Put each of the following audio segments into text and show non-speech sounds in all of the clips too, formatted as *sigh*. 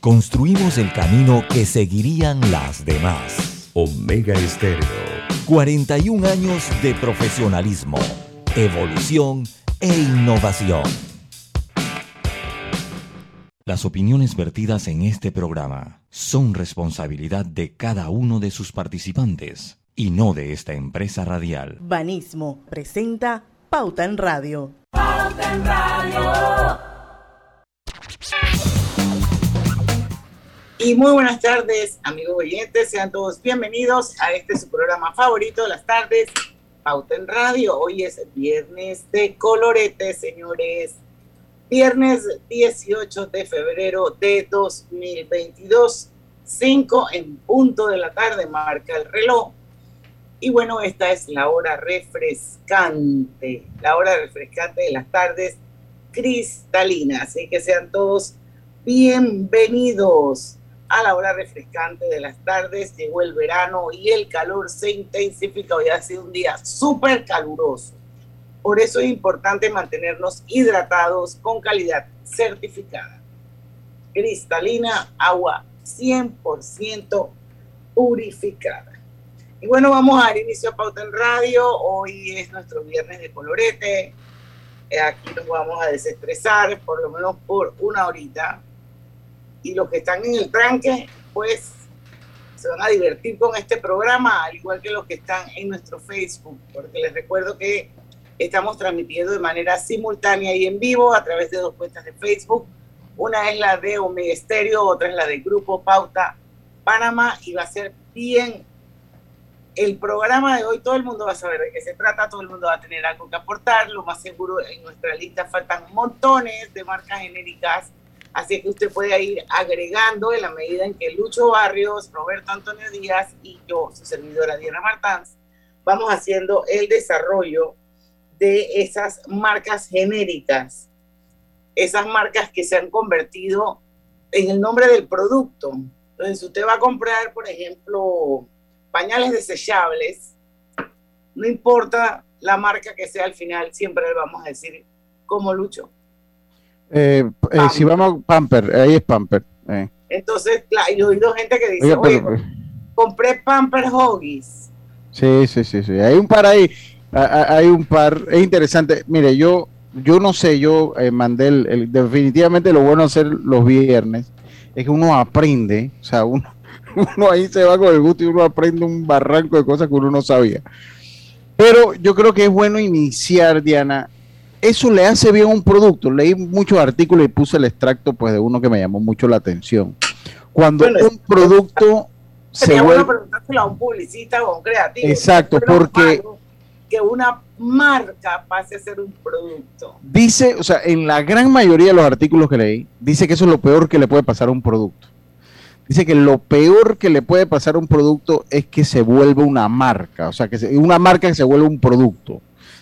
construimos el camino que seguirían las demás. Omega Estéreo. 41 años de profesionalismo, evolución e innovación. Las opiniones vertidas en este programa son responsabilidad de cada uno de sus participantes y no de esta empresa radial. Banismo presenta Pauta en Radio. Pauta en Radio. Y muy buenas tardes, amigos oyentes. Sean todos bienvenidos a este su programa favorito de las tardes, Pauta en Radio. Hoy es viernes de colorete, señores. Viernes 18 de febrero de 2022, 5 en punto de la tarde, marca el reloj. Y bueno, esta es la hora refrescante, la hora refrescante de las tardes cristalinas. Así que sean todos bienvenidos a la hora refrescante de las tardes. Llegó el verano y el calor se intensifica. Hoy ha sido un día súper caluroso. Por eso es importante mantenernos hidratados con calidad certificada. Cristalina, agua 100% purificada. Y bueno, vamos a dar inicio a Pauta en Radio. Hoy es nuestro viernes de colorete. Aquí nos vamos a desestresar por lo menos por una horita y los que están en el tranque, pues se van a divertir con este programa, al igual que los que están en nuestro Facebook, porque les recuerdo que estamos transmitiendo de manera simultánea y en vivo a través de dos cuentas de Facebook. Una es la de Omega Estéreo, otra es la de Grupo Pauta Panamá y va a ser bien el programa de hoy. Todo el mundo va a saber de qué se trata, todo el mundo va a tener algo que aportar. Lo más seguro en nuestra lista faltan montones de marcas genéricas Así que usted puede ir agregando en la medida en que Lucho Barrios, Roberto Antonio Díaz y yo, su servidora Diana Martans, vamos haciendo el desarrollo de esas marcas genéricas, esas marcas que se han convertido en el nombre del producto. Entonces, si usted va a comprar, por ejemplo, pañales desechables, no importa la marca que sea al final, siempre le vamos a decir como Lucho eh, eh, si vamos a Pamper, ahí es Pamper. Eh. Entonces, yo he oído gente que dice, Oye, compré Pamper Hoggies. Sí, sí, sí, sí. Hay un par ahí, hay un par, es interesante. Mire, yo, yo no sé, yo mandé el, definitivamente lo bueno hacer los viernes es que uno aprende, o sea, uno, *laughs* uno ahí se va con el gusto y uno aprende un barranco de cosas que uno no sabía. Pero yo creo que es bueno iniciar, Diana, eso le hace bien a un producto. Leí muchos artículos y puse el extracto pues de uno que me llamó mucho la atención. Cuando un producto se vuelve a un publicista o a un creativo. Exacto, porque que una marca pase a ser un producto. Dice, o sea, en la gran mayoría de los artículos que leí, dice que eso es lo peor que le puede pasar a un producto. Dice que lo peor que le puede pasar a un producto es que se vuelva una marca, o sea, que una marca que se vuelva un producto.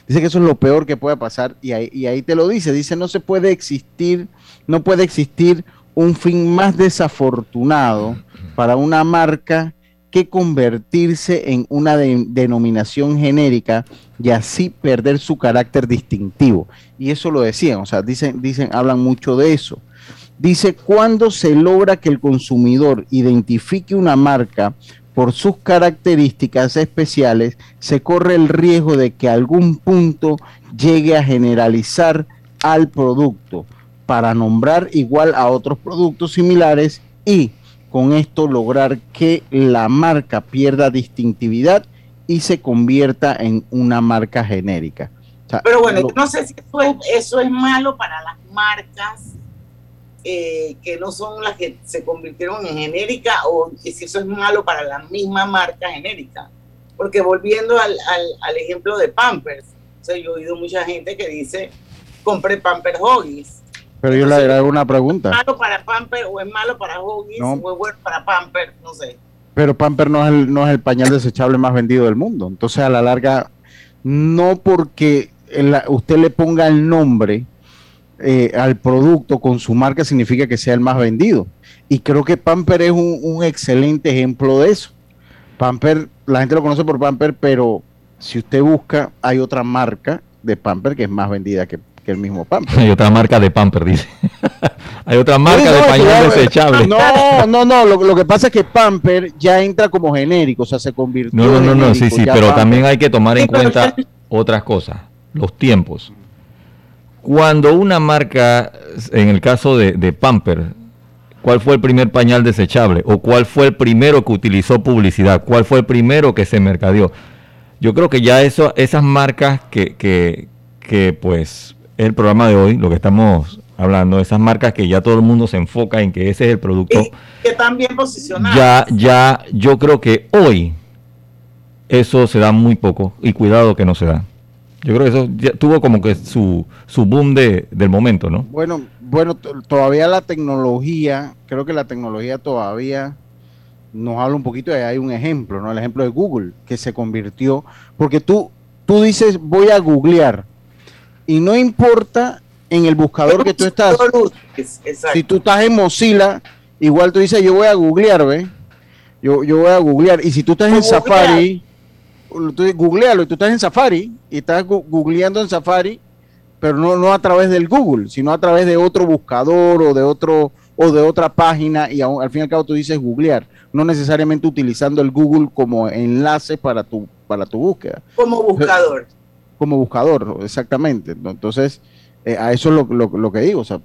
Dice que eso es lo peor que puede pasar y ahí, te lo dice. Dice, no se puede existir, no puede existir un fin más desafortunado para una marca que convertirse en una denominación genérica y así perder su carácter distintivo. Y eso lo decían, o sea, dicen, dicen, hablan mucho de eso. Dice, cuando se logra que el consumidor identifique una marca por sus características especiales, se corre el riesgo de que algún punto llegue a generalizar al producto para nombrar igual a otros productos similares y con esto lograr que la marca pierda distintividad y se convierta en una marca genérica. Pero bueno, no sé si eso es malo para las marcas eh, que no son las que se convirtieron en genérica o si eso es malo para la misma marca genérica. Porque volviendo al, al, ejemplo de Pampers, yo he oído mucha gente que dice, compré Pampers Hoggies. Pero yo le hago una pregunta. ¿Es malo para Pampers o es malo para Hoggies o es bueno para Pampers? No sé. Pero Pampers no es, el, no es el pañal desechable más vendido del mundo. Entonces, a la larga, no porque usted le ponga el nombre eh, al producto con su marca significa que sea el más vendido. Y creo que Pamper es un, excelente ejemplo de eso. Pamper, la gente lo conoce por Pamper, pero si usted busca, hay otra marca de Pamper que es más vendida que, el mismo Pamper. Hay otra marca de Pamper, dice. *laughs* Hay otra marca de pañal desechable. No, no, no. Lo, que pasa es que Pamper ya entra como genérico, o sea, se convirtió. No, no, no, no, sí, sí, pero también hay que tomar en cuenta *laughs* otras cosas, los tiempos. Cuando una marca, en el caso de, de Pamper, ¿cuál fue el primer pañal desechable? ¿O cuál fue el primero que utilizó publicidad? ¿Cuál fue el primero que se mercadeó? Yo creo que ya eso, esas marcas que, que, que pues el programa de hoy, lo que estamos hablando, esas marcas que ya todo el mundo se enfoca en que ese es el producto. que están bien posicionadas. Ya, ya, yo creo que hoy eso se da muy poco y cuidado que no se da. Yo creo que eso ya tuvo como que su, su boom de, del momento, ¿no? Bueno, bueno, todavía la tecnología, creo que la tecnología todavía nos habla un poquito de, hay un ejemplo, ¿no? El ejemplo de Google, que se convirtió, porque tú, tú dices, voy a googlear, y no importa en el buscador que tú estás. Si tú estás en Mozilla, igual tú dices, yo voy a googlear, ¿ves? Yo, yo voy a googlear. Y si tú estás en Safari, tú googlealo, y tú estás en Safari y estás googleando en Safari, pero no, no a través del Google, sino a través de otro buscador o de otro o de otra página y al fin y al cabo tú dices googlear, no necesariamente utilizando el Google como enlace para tu para tu búsqueda. Como buscador. Como buscador, exactamente. Entonces, eh, a eso es lo, que digo, o sea,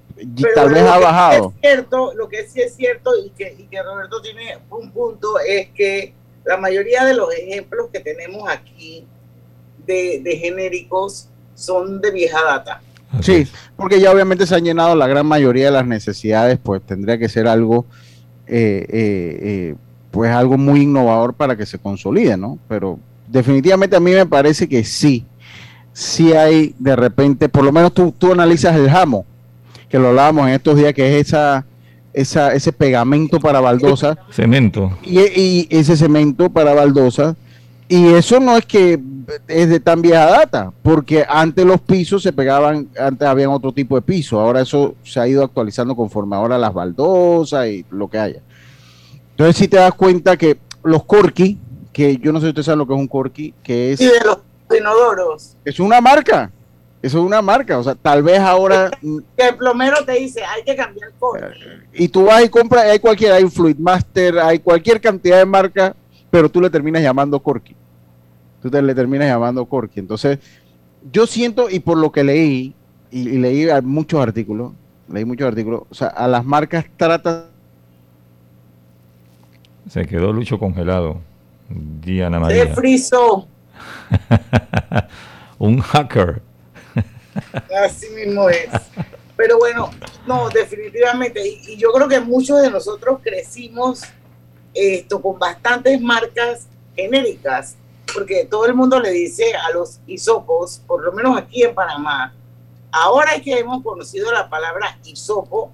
tal vez ha bajado. Es cierto, lo que sí es cierto y que, y que Roberto tiene un punto es que la mayoría de los ejemplos que tenemos aquí de, genéricos son de vieja data. Sí, porque ya obviamente se han llenado la gran mayoría de las necesidades, pues tendría que ser algo, eh, eh, pues algo muy innovador para que se consolide, ¿no? Pero definitivamente a mí me parece que sí, si hay de repente, por lo menos tú, tú analizas el jamo, que lo hablábamos en estos días, que es esa, esa ese pegamento para baldosa. Cemento. Y, ese cemento para baldosa. Y eso no es que es de tan vieja data, porque antes los pisos se pegaban, antes habían otro tipo de piso, ahora eso se ha ido actualizando conforme ahora las baldosas y lo que haya. Entonces si te das cuenta que los corky, que yo no sé si ustedes saben lo que es un corky, que es... Y de los inodoros. Es una marca. Eso es una marca. O sea, tal vez ahora. *laughs* Que el plomero te dice, hay que cambiar el corky. Y tú vas y compras, hay cualquier, hay Fluidmaster, hay cualquier cantidad de marca, pero tú le terminas llamando Corky. Tú te le terminas llamando Corky. Entonces, yo siento, y por lo que leí, y, leí muchos artículos, leí muchos artículos, o sea, a las marcas tratan. Se quedó Lucho congelado. Diana María. Se frizó. *laughs* un hacker. *laughs* Así mismo es. Pero bueno, no, definitivamente. Y, yo creo que muchos de nosotros crecimos esto con bastantes marcas genéricas, porque todo el mundo le dice a los hisopos, por lo menos aquí en Panamá, ahora que hemos conocido la palabra hisopo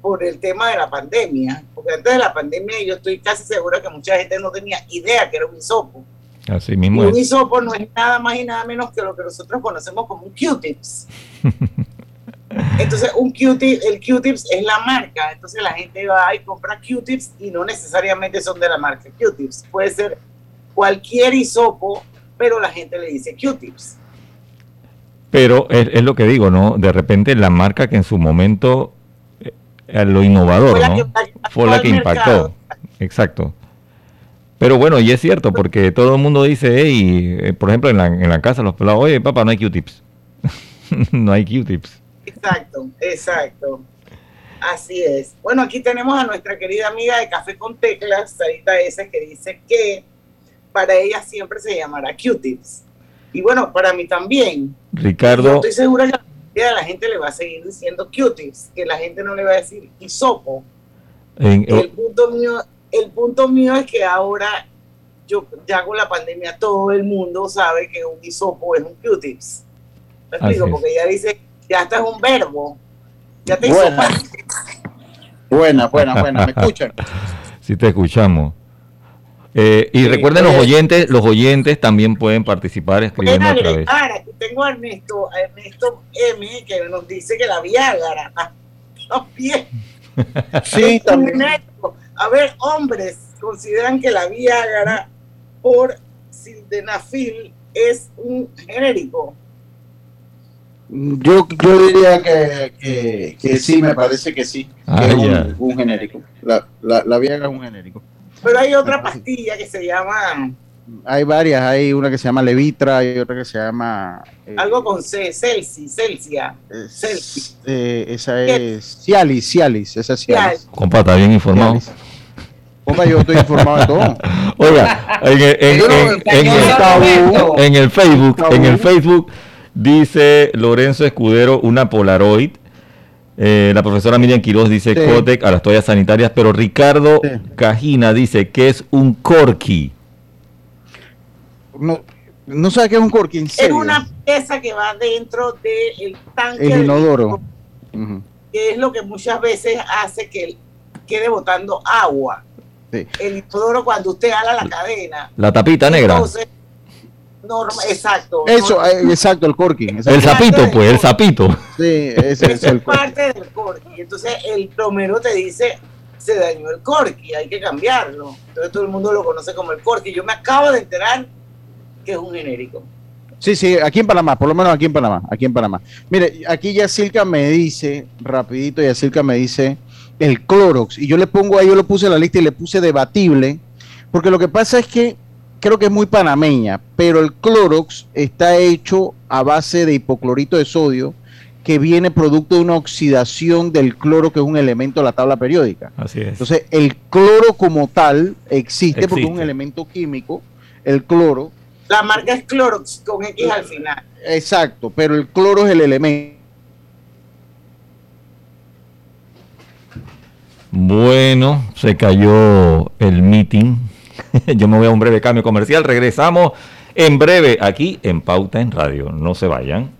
por el tema de la pandemia, porque antes de la pandemia yo estoy casi segura que mucha gente no tenía idea que era un hisopo. Así mismo un hisopo no es nada más y nada menos que lo que nosotros conocemos como un Q-tips. *laughs* Entonces, un Q-tip, el Q-tips es la marca. Entonces, la gente va y compra Q-tips y no necesariamente son de la marca Q-tips. Puede ser cualquier hisopo, pero la gente le dice Q-tips. Pero es, lo que digo, ¿no? De repente la marca que en su momento, eh, lo innovador, ¿no? Fue la que impactó. Exacto. Pero bueno, y es cierto, porque todo el mundo dice, hey, eh, por ejemplo, en la, en la casa los pelados, oye, papá, no hay Q-tips. *laughs* no hay Q-tips. Exacto, exacto. Así es. Bueno, aquí tenemos a nuestra querida amiga de Café con Teclas, Sarita S, que dice que para ella siempre se llamará Q-tips. Y bueno, para mí también. Ricardo. Yo estoy segura que a la gente le va a seguir diciendo Q-tips, que la gente no le va a decir hisopo. el punto mío el punto mío es que ahora, yo ya con la pandemia, todo el mundo sabe que un hisopo es un Q-tips. ¿Me explico? Porque ya dice, ya está es un verbo. Ya te buena. buena, buena, buena. ¿Me escuchan? *laughs* Sí, te escuchamos. Eh, y recuerden los oyentes, los oyentes también pueden participar escribiendo otra vez. Aquí tengo a Ernesto, a Ernesto M que nos dice que la Viagra *laughs* también. Sí, también. A ver, hombres consideran que la Viagra por sildenafil es un genérico. Yo, yo diría que, que, que sí, me parece que sí. Ah, es un, un genérico. La, la, la Viagra es un genérico. Pero hay otra pastilla que se llama Hay varias, hay una que se llama Levitra, hay otra que se llama... eh, algo con C, Celsi, Celsia. Celsi. eh, esa es Cialis, Cialis, esa es Cialis. Compa, está bien informado. Cialis. Compa, yo estoy informado de todo. *laughs* Oiga, en, el- en- en- en el, Tabú. en el Facebook, Tabú. en el Facebook dice Lorenzo Escudero una Polaroid. Eh, la profesora Miriam Quiroz dice Sí. Codec a las toallas sanitarias, pero Ricardo Sí. Cajina dice que es un corky. No, no sabe qué es un corky, en Es una pieza que va dentro del tanque El del inodoro. Que es lo que muchas veces hace que quede botando agua. Sí. El inodoro cuando usted ala la cadena. La tapita negra. Norma- exacto. Eso, norma- eh, exacto, el corky. exacto. El sapito, pues, el sapito. Sí, ese es el parte del corky. Entonces el plomero te dice, se dañó el corky, hay que cambiarlo. Entonces todo el mundo lo conoce como el corky. Yo me acabo de enterar que es un genérico. Sí, sí, aquí en Panamá, por lo menos aquí en Panamá, aquí en Panamá. Mire, aquí Yacilca me dice, rapidito, Yacilca me dice el Clorox, y yo le pongo ahí, yo lo puse en la lista y le puse debatible, porque lo que pasa es que creo que es muy panameña, pero el Clorox está hecho a base de hipoclorito de sodio, que viene producto de una oxidación del cloro, que es un elemento de la tabla periódica. Así es. Entonces, el cloro como tal existe, porque es un Existe. elemento químico, el cloro, La marca es Clorox con X al final. Exacto, pero el cloro es el elemento. Bueno, se cayó el meeting. *laughs* Yo me voy a un breve cambio comercial. Regresamos en breve aquí en Pauta en Radio. No se vayan.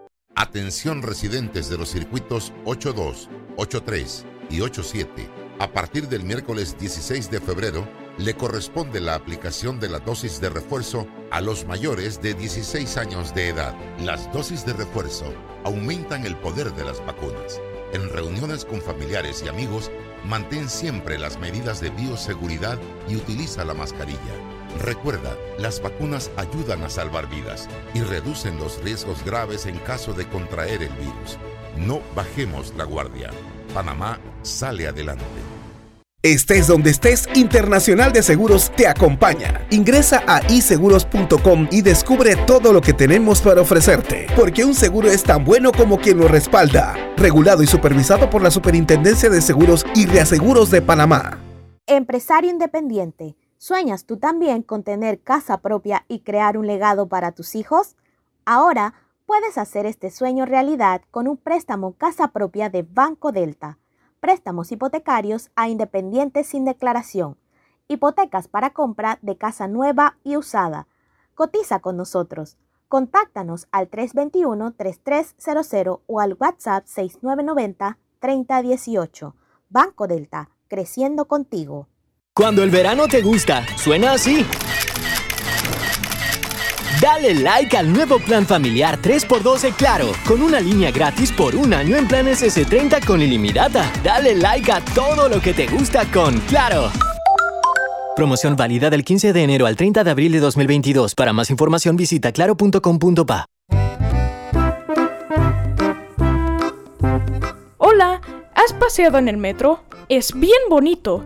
Atención residentes de los circuitos 82, 83 y 87. A partir del miércoles 16 de febrero, le corresponde la aplicación de la dosis de refuerzo a los mayores de 16 años de edad. Las dosis de refuerzo aumentan el poder de las vacunas. En reuniones con familiares y amigos, mantén siempre las medidas de bioseguridad y utiliza la mascarilla. Recuerda, las vacunas ayudan a salvar vidas y reducen los riesgos graves en caso de contraer el virus. No bajemos la guardia. Panamá sale adelante. Estés donde estés, Internacional de Seguros te acompaña. Ingresa a iseguros.com y descubre todo lo que tenemos para ofrecerte, porque un seguro es tan bueno como quien lo respalda. Regulado y supervisado por la Superintendencia de Seguros y Reaseguros de Panamá. Empresario independiente, ¿sueñas tú también con tener casa propia y crear un legado para tus hijos? Ahora puedes hacer este sueño realidad con un préstamo casa propia de Banco Delta. Préstamos hipotecarios a independientes sin declaración. Hipotecas para compra de casa nueva y usada. Cotiza con nosotros. Contáctanos al 321-3300 o al WhatsApp 6990-3018. Banco Delta, creciendo contigo. Cuando el verano te gusta, suena así. Dale like al nuevo plan familiar 3x2 de Claro, con una línea gratis por un año en planes S30 con ilimitada. Dale like a todo lo que te gusta con Claro. Promoción válida del 15 de enero al 30 de abril de 2022. Para más información visita claro.com.pa. Hola, ¿has paseado en el metro? Es bien bonito,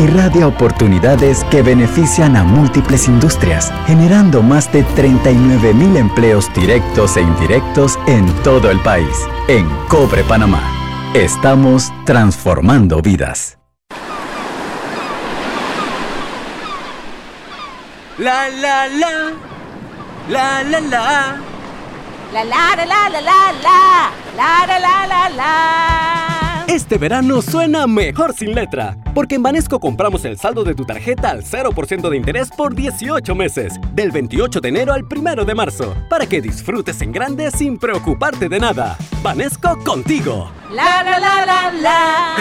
irradia oportunidades que benefician a múltiples industrias, generando más de 39 mil empleos directos e indirectos en todo el país. En Cobre Panamá, estamos transformando vidas. La la la, la la la. La la la la la la la, la la la la la. Este verano suena mejor sin letra, porque en Banesco compramos el saldo de tu tarjeta al 0% de interés por 18 meses, del 28 de enero al 1 de marzo, para que disfrutes en grande sin preocuparte de nada. Banesco contigo. La la la la la.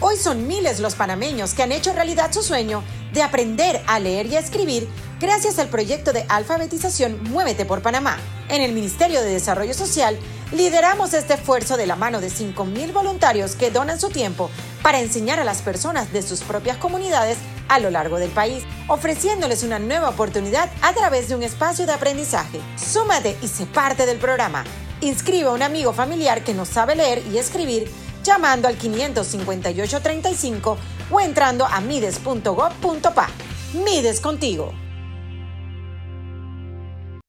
Hoy son miles los panameños que han hecho realidad su sueño de aprender a leer y a escribir gracias al proyecto de alfabetización Muévete por Panamá. En el Ministerio de Desarrollo Social lideramos este esfuerzo de la mano de 5.000 voluntarios que donan su tiempo para enseñar a las personas de sus propias comunidades a lo largo del país, ofreciéndoles una nueva oportunidad a través de un espacio de aprendizaje. Súmate y sé parte del programa. Inscribe a un amigo familiar que no sabe leer y escribir llamando al 55835 o entrando a mides.gov.pa. Mides contigo.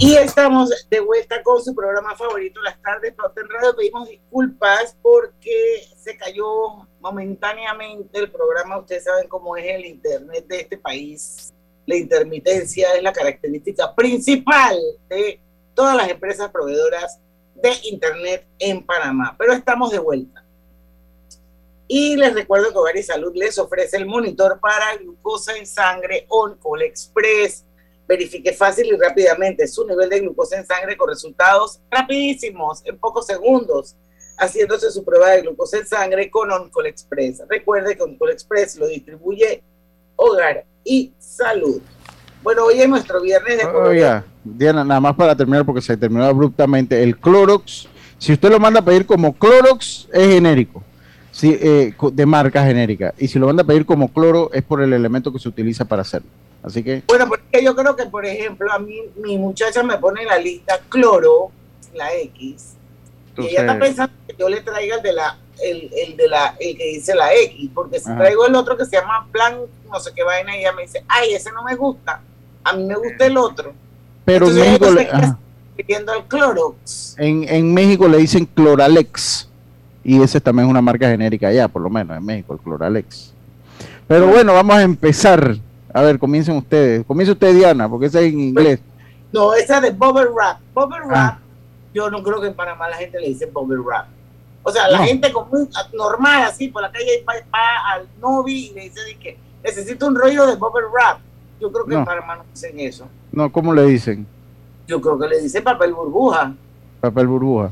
Y estamos de vuelta con su programa favorito, Las Tardes Pauta en Radio. Pedimos disculpas porque se cayó momentáneamente el programa. Ustedes saben cómo es el Internet de este país. La intermitencia es la característica principal de todas las empresas proveedoras de Internet en Panamá. Pero estamos de vuelta. Y les recuerdo que Hogar y Salud les ofrece el monitor para glucosa en sangre On-Call Express verifique fácil y rápidamente su nivel de glucosa en sangre con resultados rapidísimos, en pocos segundos, haciéndose su prueba de glucosa en sangre con Oncol Express. Recuerde que Oncol Express lo distribuye Hogar y Salud. Bueno, hoy es nuestro viernes de Oiga, Diana, nada más para terminar porque se terminó abruptamente. El Clorox, si usted lo manda a pedir como Clorox, es genérico. Sí, eh, de marca genérica. Y si lo manda a pedir como cloro, es por el elemento que se utiliza para hacerlo. Así que. Bueno, porque yo creo que, por ejemplo, a mí, mi muchacha me pone en la lista cloro, la X, y ella está pensando que yo le traiga el de la, el, el de la, el que dice la X, porque si traigo el otro que se llama plan, no sé qué vaina, y ella me dice, ay, ese no me gusta, a mí me gusta el otro. Pero en México le, pidiendo el Clorox. En, en México le dicen Cloralex, y ese también es una marca genérica allá, por lo menos en México, el Cloralex. Pero bueno, vamos a empezar a ver, comiencen ustedes. Comience usted, Diana, porque esa es en inglés. No, esa de Bubble Wrap. Bubble Wrap, yo no creo que en Panamá la gente le dice Bubble Wrap. O sea, la gente común, normal, así, por la calle va, al novi y le dice que necesito un rollo de Bubble Wrap. Yo creo que en Panamá no dicen eso. No, ¿cómo le dicen? Yo creo que le dicen papel burbuja. Papel burbuja.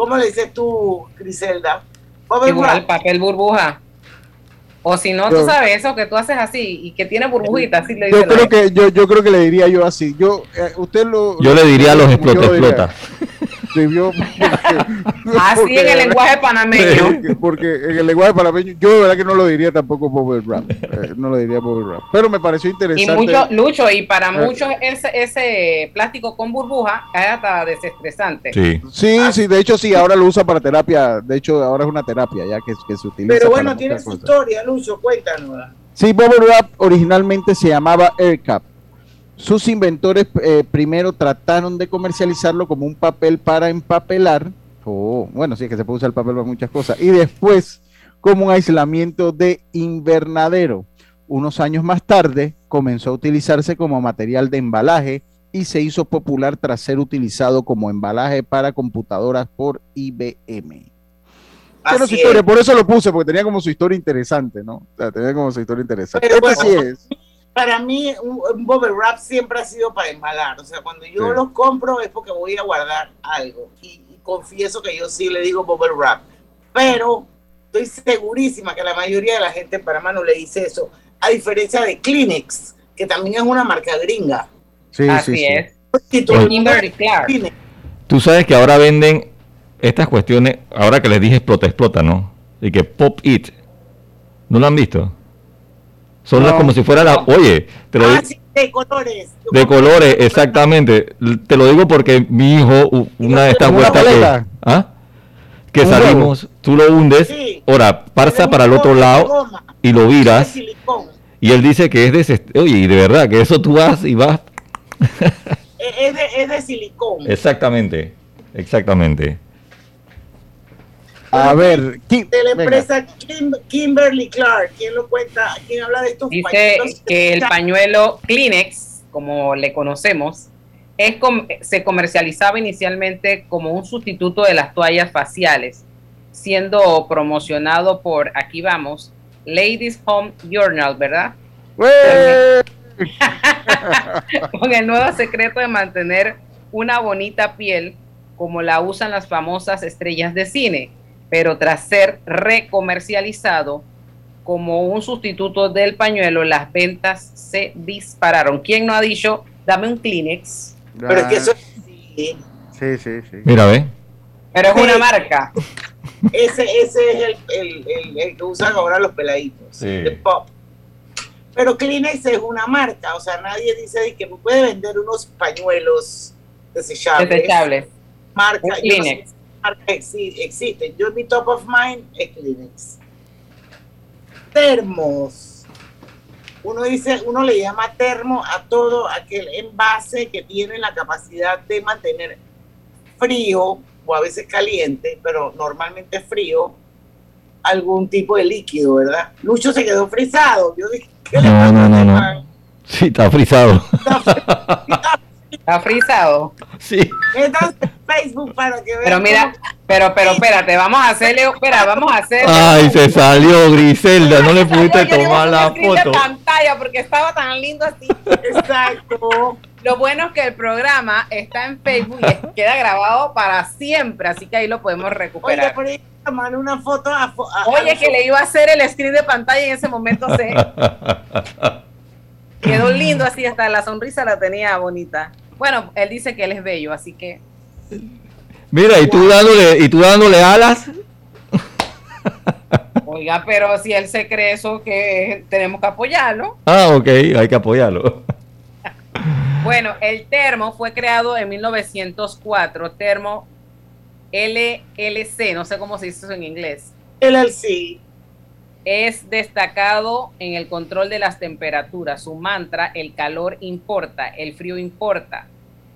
¿Cómo le dices tú, Griselda? Igual, papel burbuja. O si no, tú sabes eso que tú haces así y que tiene burbujitas. Así le yo creo que yo, yo creo que le diría yo así. Yo eh, usted lo. Yo le diría a los explota explota. *laughs* Así en el lenguaje panameño. Porque, en el lenguaje panameño, yo de verdad que no lo diría tampoco bubble wrap. Eh, no lo diría bubble wrap. Pero me pareció interesante. Y mucho, Lucho, y para eh, muchos ese, ese plástico con burbuja es hasta desestresante. Sí. sí, sí, de hecho sí, ahora lo usa para terapia. De hecho, ahora es una terapia ya que, que se utiliza. Pero bueno, tiene su historia, Lucho, cuéntanos. Sí, bubble wrap originalmente se llamaba AirCap sus inventores eh, primero trataron de comercializarlo como un papel para empapelar, o bueno, sí, que se puede usar el papel para muchas cosas, y después como un aislamiento de invernadero. Unos años más tarde comenzó a utilizarse como material de embalaje y se hizo popular tras ser utilizado como embalaje para computadoras por IBM. por eso lo puse, porque tenía como su historia interesante, ¿no? O sea, tenía como su historia interesante. Pero este sí es para mí un, un bubble wrap siempre ha sido para embalar. O sea, cuando yo Sí. los compro es porque voy a guardar algo. Y, y confieso que yo sí le digo bubble wrap. Pero estoy segurísima que la mayoría de la gente en Panamá no le dice eso. A diferencia de Kleenex, que también es una marca gringa. Sí, Así sí, sí. es. Clark. Kleenex. Tú sabes que ahora venden estas cuestiones, ahora que les dije explota, explota, ¿no? Y que pop it. ¿No lo han visto? Son las No. como si fuera la... Oye, te lo Ah, digo... sí, de colores. Yo De colores, exactamente. Te lo digo porque mi hijo, una de estas ¿Una vueltas que? ¿ah? que ¿Un salimos, tú lo hundes, Sí. ahora pasa para el otro lado y lo de viras silicón. y él dice que es de ese, oye, y de verdad que eso tú vas y vas *laughs* Es es de, es de silicón. exactamente, exactamente. A ver, Kim- de la empresa Kim- Kimberly Clark. ¿Quién lo cuenta? ¿Quién habla de estos Dice pañuelos? que el pañuelo Kleenex, como le conocemos, es com- se comercializaba inicialmente como un sustituto de las toallas faciales, siendo promocionado por, aquí vamos, Ladies Home Journal, ¿verdad? Con el nuevo secreto de mantener una bonita piel como la usan las famosas estrellas de cine, pero tras ser recomercializado como un sustituto del pañuelo, las ventas se dispararon. ¿Quién no ha dicho, dame un Kleenex? Pero es que eso sí, Sí, sí, sí. Mira, ve. Pero es una marca. ese, ese es el, el- el- el que usan ahora los peladitos. Sí. Pop. Pero Kleenex es una marca, o sea, nadie dice de que me puede vender unos pañuelos desechables. Desechables. Marca, Un yo no sé Kleenex. Si marca exi- existen. Yo mi top of mind es Kleenex. Termos. Uno dice, uno le llama termo a todo aquel envase que tiene la capacidad de mantener frío o a veces caliente, pero normalmente frío, algún tipo de líquido, ¿verdad? Lucho se quedó frisado. Yo dije, ¿qué le No, pasa no, no, no. Sí, está frisado. Está frisado. *laughs* Sí. Métanse en Facebook para que vean. Pero mira, pero, pero espérate, vamos a hacerle, espera, vamos a hacer. Ay, se salió Griselda, no le pudiste Oye, tomar la foto. pantalla porque estaba tan lindo así. Exacto. Lo bueno es que el programa está en Facebook y queda grabado para siempre, así que ahí lo podemos Oye, recuperar. por ahí tomar una foto a, fo- a- Oye, a- que le iba a hacer el screen de pantalla y en ese momento se *laughs* quedó lindo así, hasta la sonrisa la tenía bonita. Bueno, él dice que él es bello, así que Mira, y tú dándole, y tú dándole alas. Oiga, pero si él se cree eso, que tenemos que apoyarlo. Ah, ok, hay que apoyarlo. Bueno, el termo fue creado en 1904, termo LLC, no sé cómo se dice eso en inglés. LLC. Es destacado en el control de las temperaturas. Su mantra, el calor importa, el frío importa.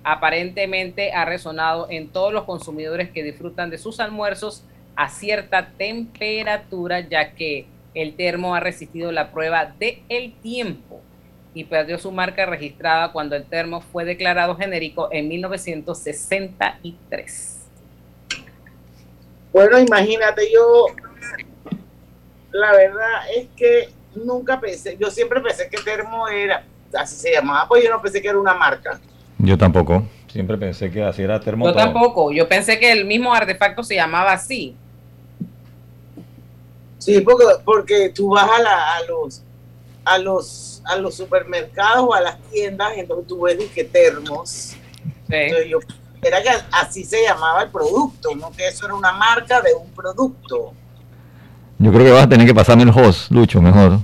Aparentemente ha resonado en todos los consumidores que disfrutan de sus almuerzos a cierta temperatura, ya que el termo ha resistido la prueba de tiempo y perdió su marca registrada cuando el termo fue declarado genérico en 1963. Bueno, imagínate, yo, la verdad es que nunca pensé, yo siempre pensé que Termo era, así se llamaba, pues yo no pensé que era una marca. Yo tampoco. Siempre pensé que así era termo. Yo todo. tampoco, yo pensé que el mismo artefacto se llamaba así. Sí, porque, porque tú vas a, la- a los a los a los supermercados o a las tiendas, entonces tú ves que termos. Entonces yo era que así se llamaba el producto, no que eso era una marca de un producto. Yo creo que vas a tener que pasarme el host, Lucho, mejor.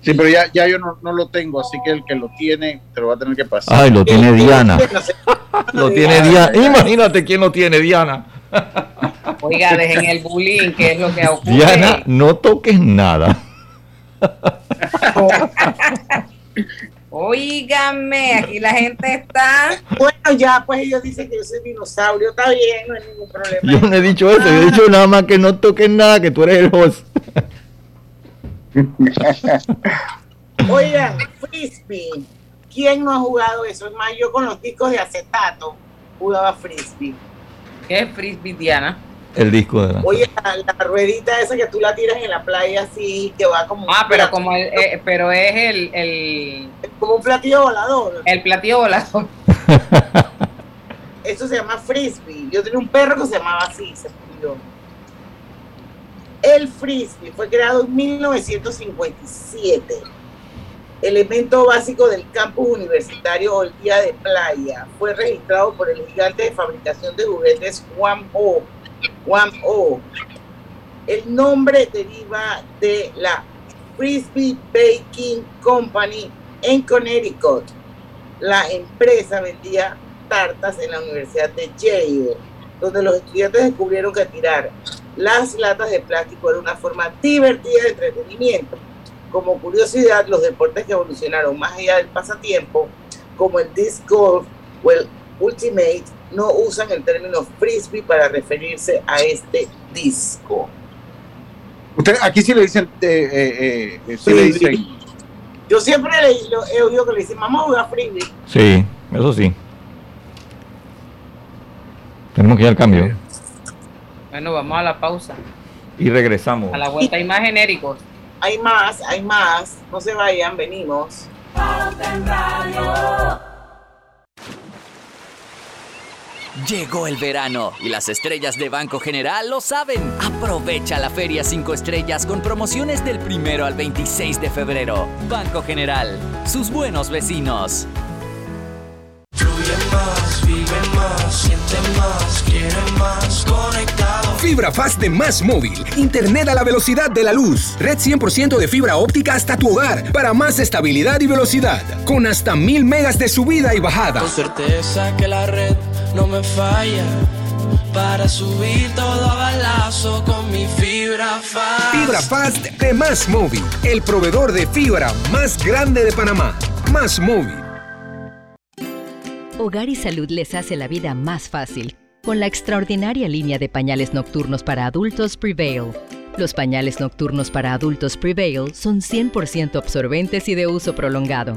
Sí, pero ya, ya yo no, no lo tengo, así que el que lo tiene te lo va a tener que pasar. Ay, lo tiene *laughs* Diana. Lo tiene Diana. Imagínate quién lo tiene, Diana. Oiga, dejen el bullying, que es lo que ocurre. Diana, no toques nada. *laughs* Óigame, aquí la gente está. Bueno, ya, pues ellos dicen que yo soy dinosaurio, está bien, no hay ningún problema. Yo no he dicho eso, yo he dicho nada más que no toques nada, que tú eres el host. *laughs* Oigan, frisbee. ¿Quién no ha jugado eso? Es más, yo con los discos de acetato jugaba frisbee. ¿Qué es frisbee, Diana? El disco de la... Oye, la, la ruedita esa que tú la tiras en la playa así, que va como... Ah, pero como el, eh, pero es el, el... Como un platillo volador. El platillo volador. Eso se llama frisbee. Yo tenía un perro que se llamaba así, se murió. El frisbee fue creado en 1957. Elemento básico del campus universitario o el día de playa. Fue registrado por el gigante de fabricación de juguetes Juan O. Juan O. El nombre deriva de la Frisbee Baking Company en Connecticut. La empresa vendía tartas en la Universidad de Yale, donde los estudiantes descubrieron que tirar las latas de plástico era una forma divertida de entretenimiento. Como curiosidad, los deportes que evolucionaron más allá del pasatiempo, como el disc golf o el ultimate, no usan el término frisbee para referirse a este disco. Usted, aquí sí le dicen, eh, eh, eh, sí le dicen Yo siempre le- lo- he oído que le dicen, vamos a jugar frisbee. Sí, eso sí. Tenemos que ir al cambio. Bueno, vamos a la pausa. Y regresamos. A la vuelta hay más genéricos. Hay más, hay más. No se vayan, venimos. Llegó el verano y las estrellas de Banco General lo saben. Aprovecha la Feria 5 Estrellas con promociones del primero al 26 de febrero. Banco General, sus buenos vecinos. Fluye más, vive más, siente más, quiere más, conectado. Fibra Fast de Más Móvil. Internet a la velocidad de la luz. Red 100% de fibra óptica hasta tu hogar para más estabilidad y velocidad. Con hasta 1000 megas de subida y bajada. Con certeza que la red no me falla. Para subir todo a balazo con mi fibra fast. Fibra Fast de Más Móvil. El proveedor de fibra más grande de Panamá. Más Móvil. Hogar y Salud les hace la vida más fácil con la extraordinaria línea de pañales nocturnos para adultos Prevail. Los pañales nocturnos para adultos Prevail son 100% absorbentes y de uso prolongado.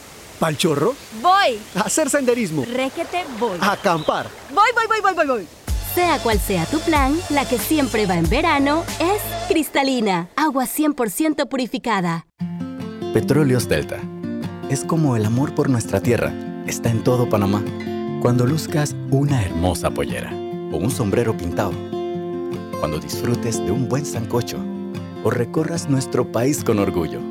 ¿Pal chorro? Voy. ¿A hacer senderismo? Requete voy. ¿A acampar? Voy, voy, voy, voy, voy, voy. Sea cual sea tu plan, la que siempre va en verano es cristalina, agua 100% purificada. Petróleos Delta. Es como el amor por nuestra tierra. Está en todo Panamá. Cuando luzcas una hermosa pollera o un sombrero pintado. Cuando disfrutes de un buen sancocho o recorras nuestro país con orgullo.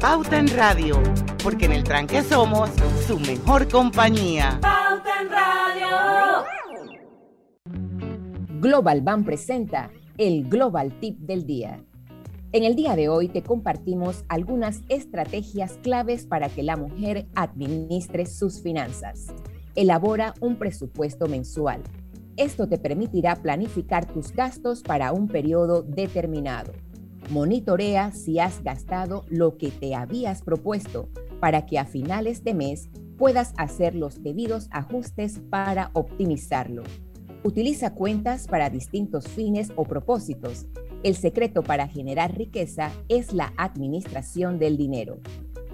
Pauta en Radio, porque en el tranque somos su mejor compañía. Pauta en Radio. Global Bank presenta el Global Tip del Día. En el día de hoy te compartimos algunas estrategias claves para que la mujer administre sus finanzas. Elabora un presupuesto mensual. Esto te permitirá planificar tus gastos para un periodo determinado. Monitorea si has gastado lo que te habías propuesto para que a finales de mes puedas hacer los debidos ajustes para optimizarlo. Utiliza cuentas para distintos fines o propósitos. El secreto para generar riqueza es la administración del dinero.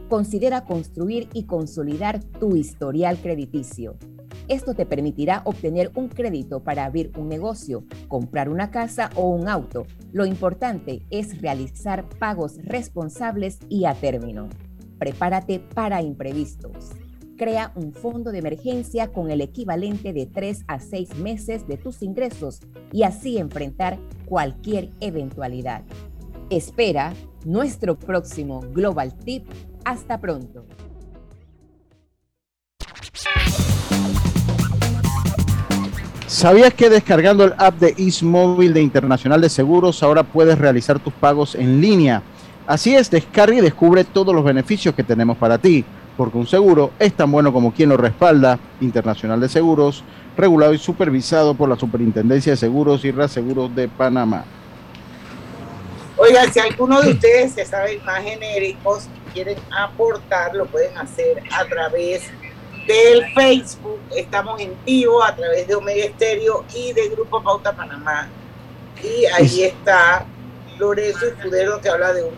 Considera construir y consolidar tu historial crediticio. Esto te permitirá obtener un crédito para abrir un negocio, comprar una casa o un auto. Lo importante es realizar pagos responsables y a término. Prepárate para imprevistos. Crea un fondo de emergencia con el equivalente de 3 a 6 meses de tus ingresos y así enfrentar cualquier eventualidad. Espera nuestro próximo Global Tip. Hasta pronto. ¿Sabías que descargando el app de Móvil de Internacional de Seguros ahora puedes realizar tus pagos en línea? Así es, descarga y descubre todos los beneficios que tenemos para ti, porque un seguro es tan bueno como quien lo respalda, Internacional de Seguros, regulado y supervisado por la Superintendencia de Seguros y Reaseguros de Panamá. Oiga, si alguno de ustedes se sabe más genéricos y quieren aportar, lo pueden hacer a través del Facebook. Estamos en vivo a través de Omega Estéreo y de Grupo Pauta Panamá. Y ahí está Lorenzo Escudero que habla de un,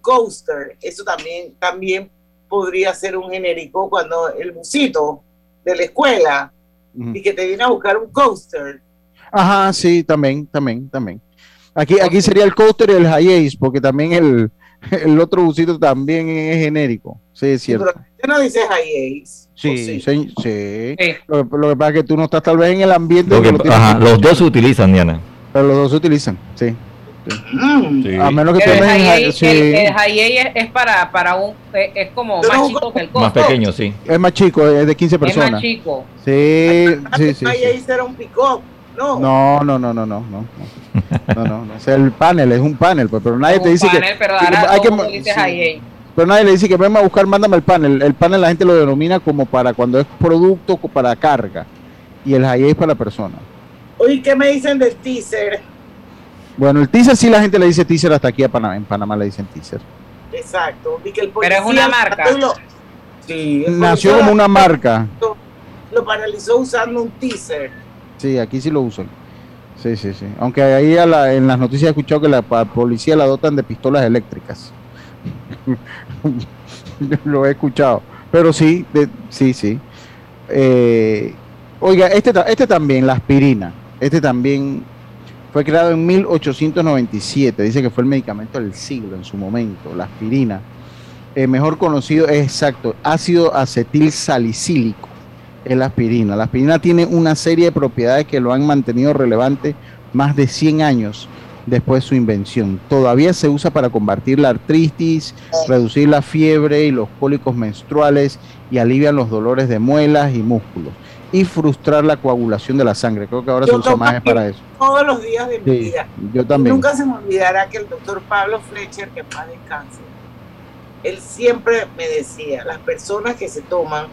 coaster. Eso también, también podría ser un genérico cuando el busito de la escuela y que te viene a buscar un coaster. Ajá, sí, también, también, también. Aquí, aquí sería el coaster y el high ace, porque también el, *laughs* el otro busito también es genérico. Sí, es cierto. Pero no dice high ace. Sí, sí. sí. Lo, que pasa es que tú no estás tal vez en el ambiente. ajá, los dos se utilizan, Diana. Pero los dos se utilizan, sí. sí. A menos que tú el, high el, el, high es, para, para un. Es como más chico que el costo. Más pequeño, sí. Es más chico, es de 15 personas. Es más chico. Sí, sí, sí. Ace era un pick-up. No. No, no, no, no, no, no. No, no, no. O sea, el panel es un panel, pues, pero nadie te dice panel, que. Pero ahora hay que, dice high pero nadie le dice que venga a buscar, mándame el panel. El panel la gente lo denomina como para cuando es producto para carga. Y el high es para la persona. Oye, ¿qué me dicen del teaser? Bueno, el teaser sí la gente le dice teaser hasta aquí a Panamá. En Panamá le dicen teaser. Exacto. Pero es una marca. sí, Nació como una marca. Lo, paralizó usando un teaser. Sí, aquí sí lo usan. Sí, sí, sí. Aunque ahí en las noticias he escuchado que la policía la dotan de pistolas eléctricas. *laughs* lo he escuchado. Pero sí, sí, sí. Eh, oiga, este, este también, la aspirina, este también fue creado en 1897. Dice que fue el medicamento del siglo en su momento, la aspirina. Eh, mejor conocido es exacto, ácido acetil salicílico es la aspirina. La aspirina tiene una serie de propiedades que lo han mantenido relevante más de 100 años después de su invención. Todavía se usa para combatir la artritis, reducir la fiebre y los cólicos menstruales y alivian los dolores de muelas y músculos y frustrar la coagulación de la sangre. Creo que ahora se usa más para eso. Todos los días de mi vida. Yo también. Nunca se me olvidará que el doctor Pablo Fletcher, que más descanse, él siempre me decía, las personas que se toman,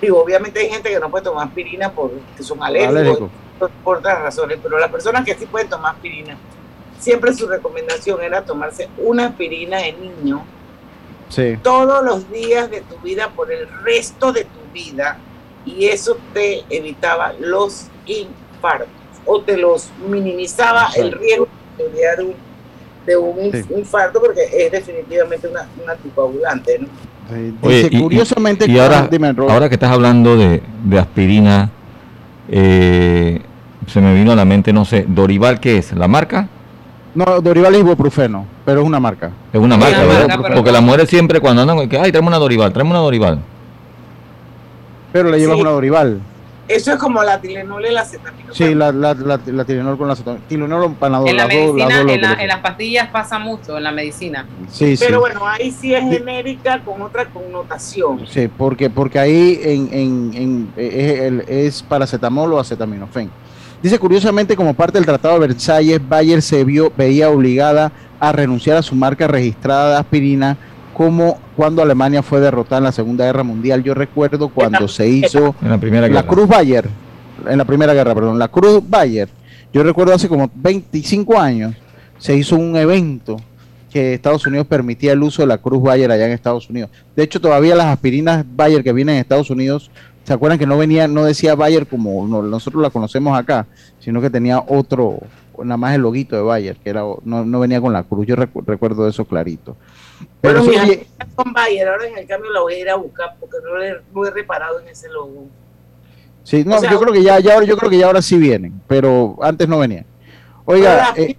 digo, obviamente hay gente que no puede tomar aspirina porque son alérgicos, por otras razones, pero las personas que sí pueden tomar aspirina, siempre su recomendación era tomarse una aspirina en niño todos los días de tu vida por el resto de tu vida y eso te evitaba los infartos o te los minimizaba el riesgo de un, infarto porque es definitivamente una, una anticoagulante. ¿no? Oye, curiosamente, y, ahora, ahora, que estás hablando de, de aspirina, eh, se me vino a la mente, no sé, Dorival, ¿qué es? ¿La marca? No, Dorival es ibuprofeno, pero es una marca. Es una marca, ¿verdad? Porque las mujeres siempre cuando andan, que, ay, traemos una Dorival, traemos una Dorival. Pero le llevas una Dorival. Eso es como la Tilenol y la acetaminofén. Sí, la, la, la, la Tilenol con la acetaminofén. Tilenol panadol. En la medicina, en, la, en, las pastillas pasa mucho, en la medicina. Sí, Pero bueno, ahí sí es genérica con otra connotación. Sí, porque, porque ahí en, en, en, es, es paracetamol o acetaminofén. Dice curiosamente, como parte del Tratado de Versalles, Bayer se vio, veía obligada a renunciar a su marca registrada de aspirina como cuando Alemania fue derrotada en la Segunda Guerra Mundial. Yo recuerdo cuando se hizo en la, primera la Cruz Bayer, en la Primera Guerra, perdón, la Cruz Bayer. Yo recuerdo hace como 25 años se hizo un evento que Estados Unidos permitía el uso de la cruz Bayer allá en Estados Unidos. De hecho, todavía las aspirinas Bayer que vienen en Estados Unidos, ¿se acuerdan que no venía, no decía Bayer como no- nosotros la conocemos acá, sino que tenía otro, nada más el loguito de Bayer, que era no, no venía con la cruz. Yo recu- recuerdo eso clarito. Pero Bueno, mira, con Bayer, ahora en el cambio la voy a ir a buscar porque no, le- no he reparado en ese logo. sí, no, o sea, yo creo que ya, ya, ahora- yo creo que ya ahora sí vienen, pero antes no venían. Oiga, eh,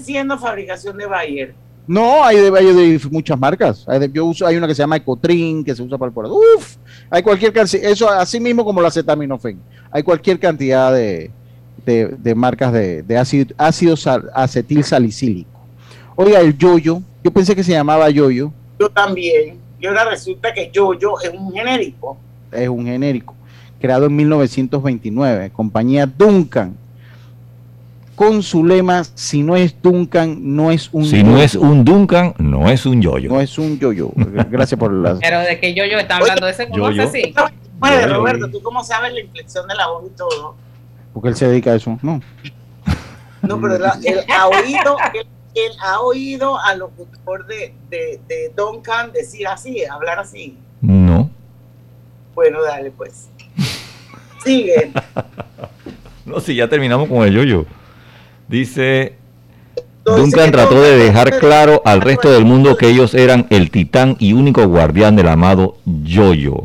siendo fabricación de Bayer. No, hay de, hay de muchas marcas. Hay, de- yo uso, hay una que se llama Ecotrin, que se usa para el corazón. Uf, hay cualquier cantidad, eso así mismo como la acetaminofén. Hay cualquier cantidad de, de, marcas de, de ácido, ácido sal- acetil salicílico. Oiga, el yoyo, yo pensé que se llamaba yoyo, Yo también. Y ahora resulta que Yoyo es un genérico. es un genérico, creado en 1929, compañía Duncan, con su lema, si no es Duncan, no es un Si no yoyo". es un Duncan, no es un yoyo. No es un yoyo. Gracias por la... Pero de que yo yo está hablando de ese conoce Yo-yo. sí. Bueno, Yoyo. Roberto, ¿tú cómo sabes la inflexión de la voz y todo? Porque él se dedica a eso, ¿no? No, pero la- él ha oído, él, él ha oído al locutor de, de, de Duncan decir así, hablar así. No. Bueno, dale pues. Sigue. *laughs* No, si ya terminamos con el yoyo. Dice, Duncan trató de dejar claro al resto del mundo que ellos eran el titán y único guardián del amado yoyo.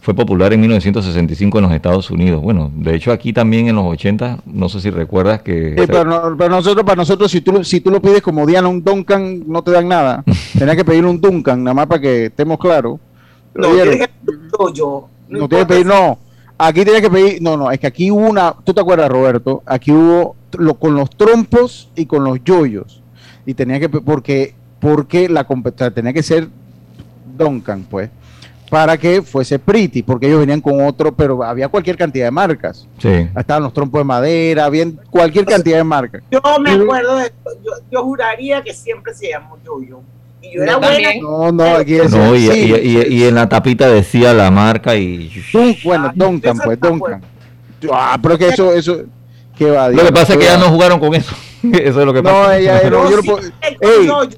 Fue popular en 1965 en los Estados Unidos. Bueno, de hecho aquí también en los 80, no sé si recuerdas que... Sí, pero, no- pero nosotros, para nosotros, si tú, lo- si tú lo pides como Diana un Duncan, no te dan nada. *laughs* Tenías que pedir un Duncan, nada más para que estemos claros. No, tienes que Yoyo. no tienes que pedir, no. Aquí tienes que pedir, no, no, es que aquí hubo una, tú te acuerdas, Roberto, aquí hubo lo, con los trompos y con los yoyos. Y tenía que, porque, porque la competencia tenía que ser Duncan, pues, para que fuese Pretty, porque ellos venían con otro, pero había cualquier cantidad de marcas. Sí. Estaban los trompos de madera, había cualquier cantidad de marcas. Yo me acuerdo de yo, yo juraría que siempre se llamó Yoyo. Y yo era. No, no, aquí es. No, y, sí, y- y- y en la tapita decía la marca y... Bueno, Duncan, eso pues, Duncan. Ah, pero que eso, eso, ¿qué va? Lo que pasa es que ya no jugaron con eso. *laughs* Eso es lo que No, pasa. ella, yo no Yo sí, ey, Yoyo.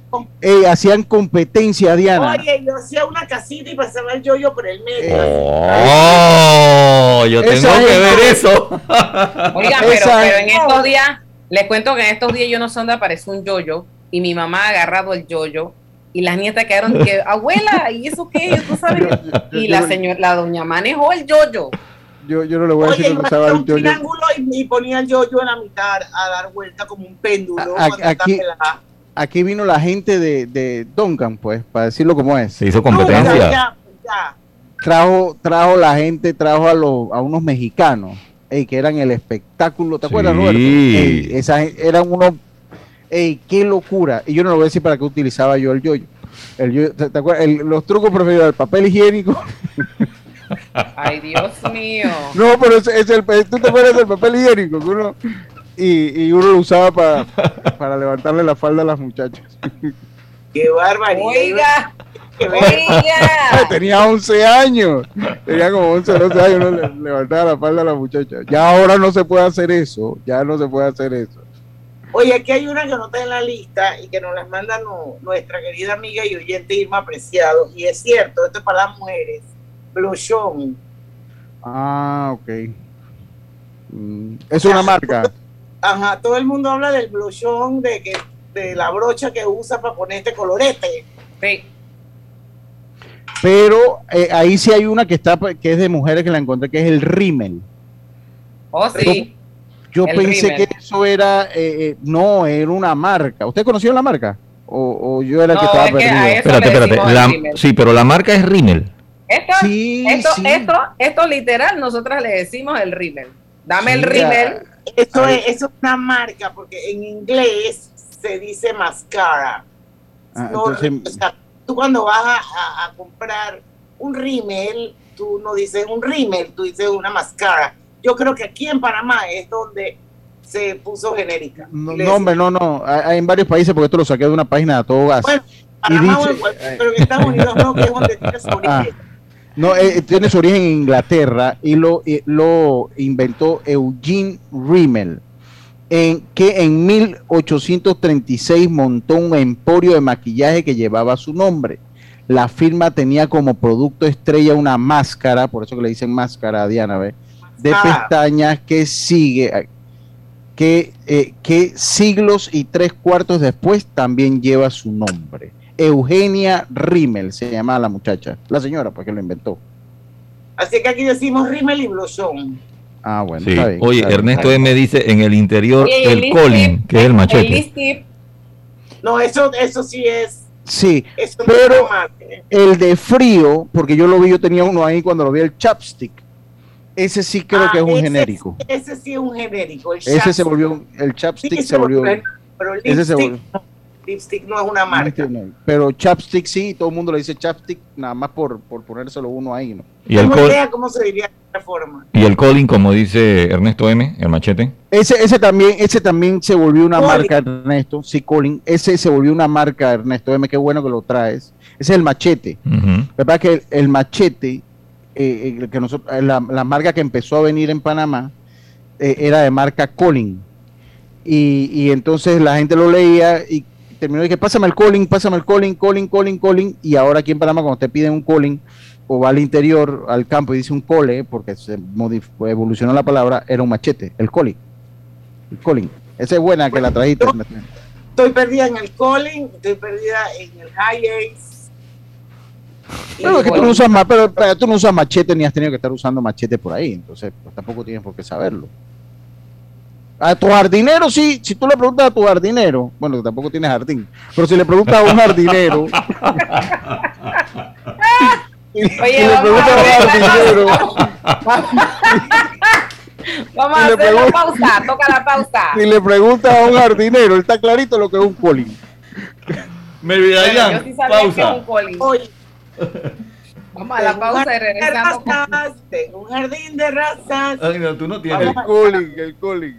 ey, hacían competencia, Diana. Oye, yo hacía una casita y pasaba el yoyo por el medio. Oh, yo tengo Esa que ver eso. *laughs* Oiga, pero, Esa- pero en estos días, les cuento que en estos días yo no sé dónde apareció un yoyo y mi mamá ha agarrado el yoyo y las nietas quedaron que, abuela, ¿y eso qué? ¿Tú sabes? *laughs* Y la señora, la doña manejó el yoyo. Yo, yo no le voy a Oye, decir yo dónde estaba un el yoyo. triángulo y, y ponía el yoyo en la mitad a dar vuelta como un péndulo. A- aquí-. Aquí vino la gente de, de Duncan, pues, para decirlo como es. Se hizo competencia. ya, ya, ya. Trajo, trajo la gente, trajo a, los, a unos mexicanos, ey, que eran el espectáculo, ¿te acuerdas, Sí. Roberto? Ey, esa eran unos, ey, qué locura. Y yo no lo voy a decir para qué utilizaba yo el yoyo. El yoyo ¿te, te acuerdas? El- los trucos preferidos, el papel higiénico. *laughs* Ay, Dios mío. No, pero es, es el, tú te acuerdas del papel higiénico que uno, y, y uno lo usaba para, para levantarle la falda a las muchachas. Qué barbaridad. Oiga, oiga. Tenía 11 años, tenía como 11 12 años, uno le, levantaba la falda a las muchachas. Ya ahora no se puede hacer eso, ya no se puede hacer eso. Oye, aquí hay una que no está en la lista y que nos las manda no- nuestra querida amiga y oyente Irma Apreciado. Y es cierto, esto es para las mujeres. Blushón. Ah, ok. Mm, es una marca. Ajá, todo el mundo habla del blushón, de que de la brocha que usa para poner este colorete. Sí. Pero eh, ahí sí hay una que está que es de mujeres que la encontré, que es el rímel. Oh, sí. Yo El pensé rímel. que eso era, eh, eh, no, era una marca. ¿Usted conoció la marca? O, o yo era el que estaba es que a perdido. eso Espérate, le espérate. La- sí, pero la marca es Rimmel. Esto, Sí, esto, sí. esto, esto literal, nosotras le decimos el rímel. Dame el rímel. Eso es, eso es una marca, porque en inglés se dice mascara. Ah, No, entonces- o sea, tú cuando vas a, a- a comprar un rímel, tú no dices un rímel, tú dices una mascara. Yo creo que aquí en Panamá es donde se puso genérica. No, no, hombre, no, no. Hay, hay en varios países, porque esto lo saqué de una página de todo gas. Bueno, Panamá dice- pero en Estados Unidos no, que es donde tiene su origen. Ah. No, eh, tiene su origen en Inglaterra y lo, y lo inventó Eugene Rimmel. en que en 1836 montó un emporio de maquillaje que llevaba su nombre. La firma tenía como producto estrella una máscara, por eso que le dicen máscara a Diana, de Ah. pestañas que sigue, que, eh, que siglos y tres cuartos después también lleva su nombre. Eugenia Rimmel se llama la muchacha, la señora, porque lo inventó. Así que aquí decimos rímel y blusón. Ah, bueno, Sí. está bien, Oye, está bien. Ernesto M dice en el interior Oye, el el tip, que es el El machete. tip. No, eso, eso sí es. Sí, Eso pero es tomate. el de frío, porque yo lo vi, yo tenía uno ahí cuando lo vi, el chapstick. Ese sí creo Ah, que es un ese- genérico. Ese sí es un genérico. El Ese se volvió, un- el Sí, chapstick se volvió. Pero el ese se volvió. no, lipstick no es una marca. Pero chapstick sí, todo el mundo le dice chapstick, nada más por, por ponérselo uno ahí, ¿no? Y el, Tengo col- idea cómo se diría de otra forma. y el colling, como dice Ernesto M, el machete. Ese, ese también, ese también se volvió una marca, Ernesto. Sí, Colin. Ese se volvió una marca, Ernesto. M, qué bueno que lo traes. Ese es el machete. Ujú. La verdad que el, el machete, eh, el que nosotros, eh, la, la marca que empezó a venir en Panamá, eh, era de marca Colin. Y, y entonces la gente lo leía y terminó que pásame el Colin, pásame el Colin, Colin, Colin, Colin. Y ahora aquí en Panamá, cuando te piden un Colin o va al interior, al campo y dice un cole, porque se evolucionó la palabra, era un machete, el Colin. El Colin. Esa es buena que la trajiste. Estoy perdida en el calling, estoy perdida en el high ace. Pero es que tú no usas pero, pero tú no usas machete ni has tenido que estar usando machete por ahí, entonces pues, tampoco tienes por qué saberlo. A tu jardinero sí, si tú le preguntas a tu jardinero, bueno, que tampoco tienes jardín, pero si le preguntas a un jardinero, *laughs* si Oye, le vamos preguntas a un jardinero, *laughs* Vamos Si a le hacer la pausa, toca la pausa. si le preguntas a un jardinero, él está clarito lo que es un colín. Bueno, yo sí sabía que es un colín. Vamos a la pausa y regresamos con... razas, tengo un jardín de razas. Ay, no, tú no El tienes. colín, el colín.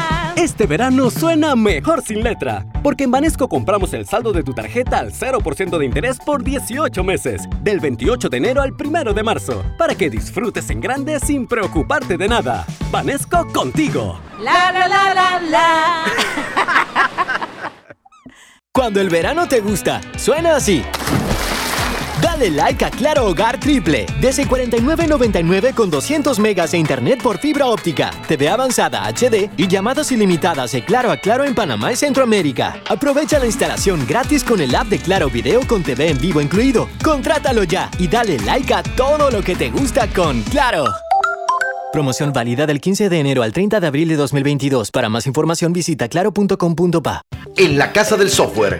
Este verano suena mejor sin letra, porque en Banesco compramos el saldo de tu tarjeta al 0% de interés por 18 meses, del 28 de enero al 1 de marzo, para que disfrutes en grande sin preocuparte de nada. Banesco contigo. La la la la la. *laughs* Cuando el verano te gusta, suena así. Dale like a Claro Hogar Triple, desde 49.99 con 200 megas de internet por fibra óptica, TV avanzada HD y llamadas ilimitadas de Claro a Claro en Panamá y Centroamérica. Aprovecha la instalación gratis con el app de Claro Video con TV en vivo incluido. Contrátalo ya y dale like a todo lo que te gusta con Claro. Promoción válida del 15 de enero al 30 de abril de 2022. Para más información visita claro.com.pa. En la Casa del Software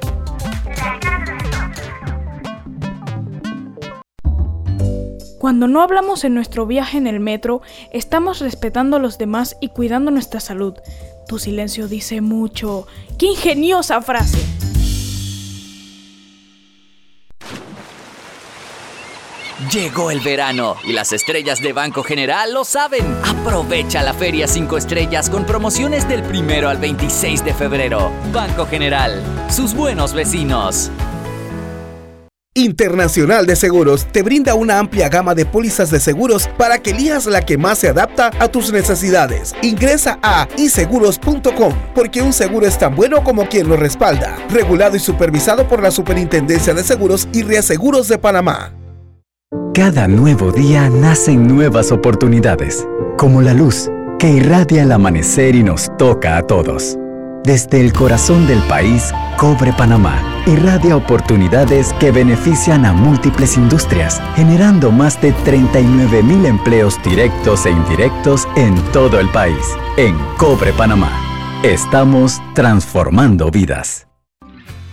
Cuando no hablamos en nuestro viaje en el metro, estamos respetando a los demás y cuidando nuestra salud. Tu silencio dice mucho. ¡Qué ingeniosa frase! Llegó el verano y las estrellas de Banco General lo saben. Aprovecha la Feria 5 Estrellas con promociones del primero al 26 de febrero. Banco General, sus buenos vecinos. Internacional de Seguros te brinda una amplia gama de pólizas de seguros para que elijas la que más se adapta a tus necesidades. Ingresa a iseguros.com porque un seguro es tan bueno como quien lo respalda. Regulado y supervisado por la Superintendencia de Seguros y Reaseguros de Panamá. Cada nuevo día nacen nuevas oportunidades, como la luz que irradia el amanecer y nos toca a todos. Desde el corazón del país, Cobre Panamá irradia oportunidades que benefician a múltiples industrias, generando más de 39 mil empleos directos e indirectos en todo el país. En Cobre Panamá, estamos transformando vidas.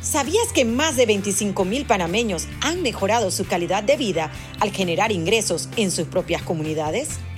¿Sabías que más de 25 mil panameños han mejorado su calidad de vida al generar ingresos en sus propias comunidades?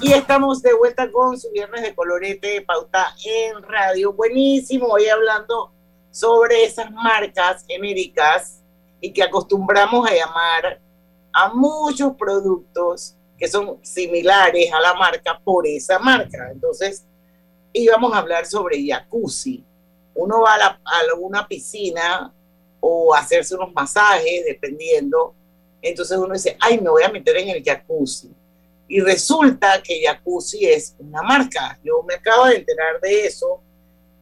Y estamos de vuelta con su viernes de colorete pauta en radio. Buenísimo, hoy hablando sobre esas marcas genéricas y que acostumbramos a llamar a muchos productos que son similares a la marca por esa marca. Entonces, íbamos a hablar sobre jacuzzi. Uno va a, alguna piscina o hacerse unos masajes, dependiendo. Entonces uno dice, ay, me voy a meter en el jacuzzi y resulta que Jacuzzi es una marca. Yo me acabo de enterar de eso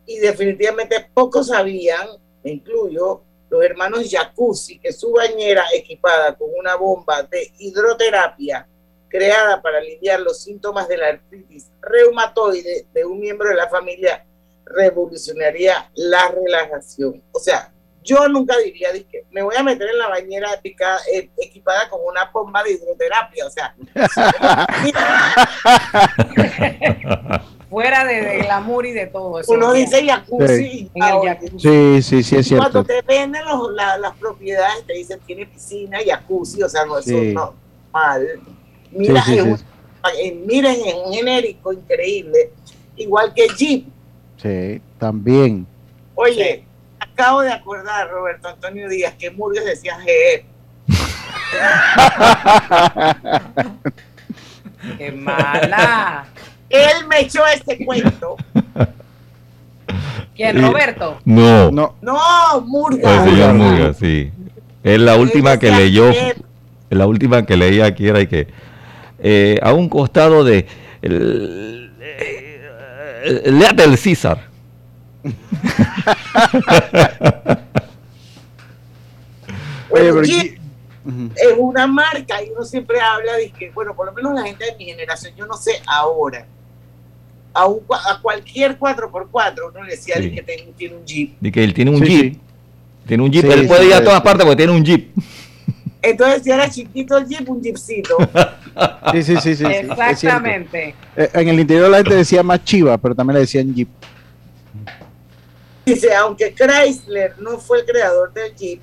y definitivamente pocos sabían, me incluyo, los hermanos Jacuzzi, que su bañera equipada con una bomba de hidroterapia creada para aliviar los síntomas de la artritis reumatoide de un miembro de la familia revolucionaría la relajación. O sea, yo nunca diría, que me voy a meter en la bañera eh, equipada con una bomba de hidroterapia, o sea. *laughs* Fuera de, glamour y de todo eso. Uno dice jacuzzi. Sí. sí, sí, es cierto. Cuando te venden las propiedades, te dicen tiene piscina, jacuzzi, o sea, no, eso no mal. Mira, en, miren, en un genérico increíble, igual que Jeep. Sí, también. Oye, acabo de acordar, Roberto Antonio Díaz, que Murgues decía GE. *laughs* ¡Qué mala! Él me echó este cuento. ¿Quién, Roberto? No. No, no Murga. El señor Murga, sí. Es la última que leyó. La última que leí aquí era que eh, a un costado de. El, el César es una marca y uno siempre habla de que, bueno, por lo menos la gente de mi generación, yo no sé ahora, a, a cualquier 4x4 uno le decía que tiene, un Jeep. De que él tiene un Jeep. Tiene un Jeep, él puede ir a todas partes porque tiene un Jeep. Entonces, si era chiquito el Jeep, un Jeepcito. *laughs* Sí, sí, sí. sí Exactamente. Eh, en el interior la gente decía más chiva, pero también le decían Jeep. Dice, aunque Chrysler no fue el creador del Jeep,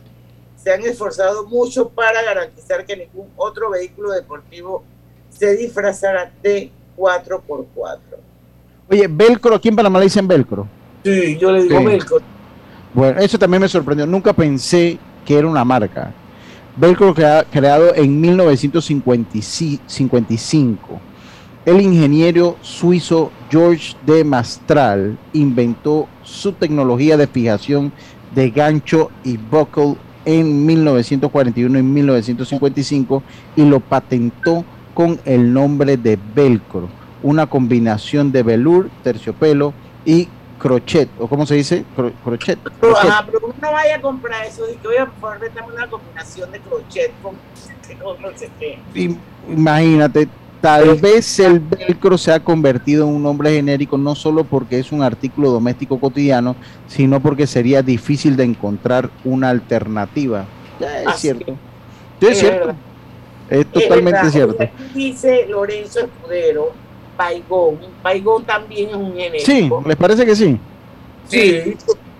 se han esforzado mucho para garantizar que ningún otro vehículo deportivo se disfrazara de 4x4. Oye, Velcro, ¿quién para Panamá le dicen Velcro? Sí, yo le digo Velcro. Bueno, eso también me sorprendió. Nunca pensé que era una marca. Velcro creado en 1955 el ingeniero suizo George de Mastral inventó su tecnología de fijación de gancho y buckle en 1941 y 1955 y lo patentó con el nombre de Velcro. una combinación de velour, terciopelo y crochet, o cómo se dice, Cro- crochet. Pero, crochet. ajá, pero uno no vaya a comprar eso. Dice, oye, por favor, dame una combinación de crochet con con no sé qué. Im- Imagínate, tal vez el velcro se ha convertido en un nombre genérico no solo porque es un artículo doméstico cotidiano, sino porque sería difícil de encontrar una alternativa. Ya, es Así cierto. Sí, es Es cierto. verdad. Es totalmente cierto. Aquí Dice Lorenzo Escudero, Baigón. Baigón también es un genérico. Sí, ¿les parece que sí? Sí.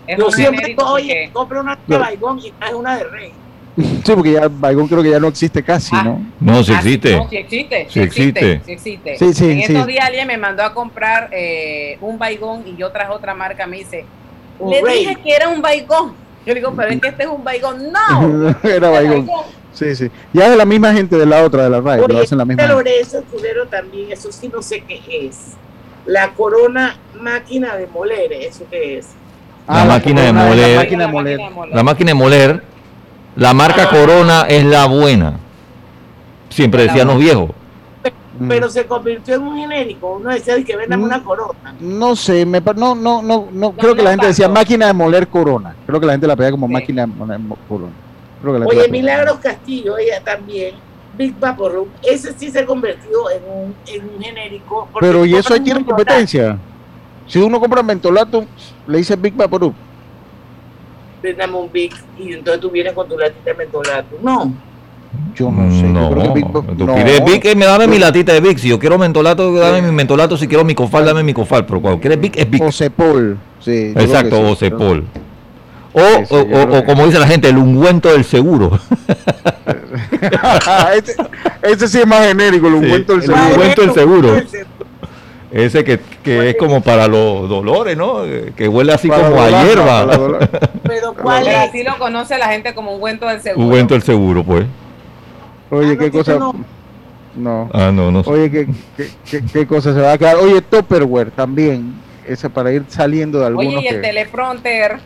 Es Yo siempre oye, porque- compra una de. Baigón y traes una de Rey. *laughs* Sí, porque ya Baigón creo que ya no existe casi, ¿no? No, sí Ah, existe. No, sí existe. Sí Sí existe. existe. sí existe. Sí, sí, en estos sí. días alguien me mandó a comprar eh, un baigón y yo traje otra marca. Me dice, le Rey. dije que era un baigón. Yo le digo, pero es que este es un baigón. No. *laughs* Era Baigón. Sí, sí. Ya es de la misma gente de la otra, de la RAI, lo hacen la misma. Lorenzo Escudero también, eso sí no sé qué es. La corona máquina de moler, ¿eso qué es? La máquina de moler. La máquina de moler. La máquina de moler, la marca Corona es la buena. Siempre decían los viejos. Mm. Pero se convirtió en un genérico. Uno decía que vendan una corona. No sé, me, no, no, no, no, creo que la gente decía máquina de moler corona. Creo que la gente la pedía como máquina de moler mo- corona. Creo que la Oye. Milagros Castillo, ella también, Big Vapor Rub, ese sí se ha convertido en un, en un genérico. Pero y eso ahí tiene competencia. Si uno compra mentolato, le dice Big Vaporub. Vendame un Big y entonces tú vienes con tu latita de mentolato. No. Yo no sé. No, yo creo que Big tú no. pides Vic, eh, me dame mi latita de Vic. Si yo quiero mentolato, dame mi mentolato. Si quiero mi cofal, dame mi cofal. Pero cuando quieres Vic, es Vic. O Cepol. Sí, Exacto, sí. o Cepol. O, Sí, sí, o- o- como dice la gente, el ungüento del seguro. *laughs* ese, ese sí es más genérico, el ungüento del el seguro. ungüento del seguro. Ese que, que es como para los dolores, ¿no? Que huele así Para como a dolor, hierba. *laughs* Pero ¿cuál es? así lo conoce la gente como ungüento del seguro. Ungüento del seguro, pues. Oye, qué que cosa. no. No. Ah, no, no. sé. Oye, ¿qué, qué, qué, qué cosa se va a quedar? Oye, Tupperware también. Ese para ir saliendo de algunos. Oye, y el que- teleprompter.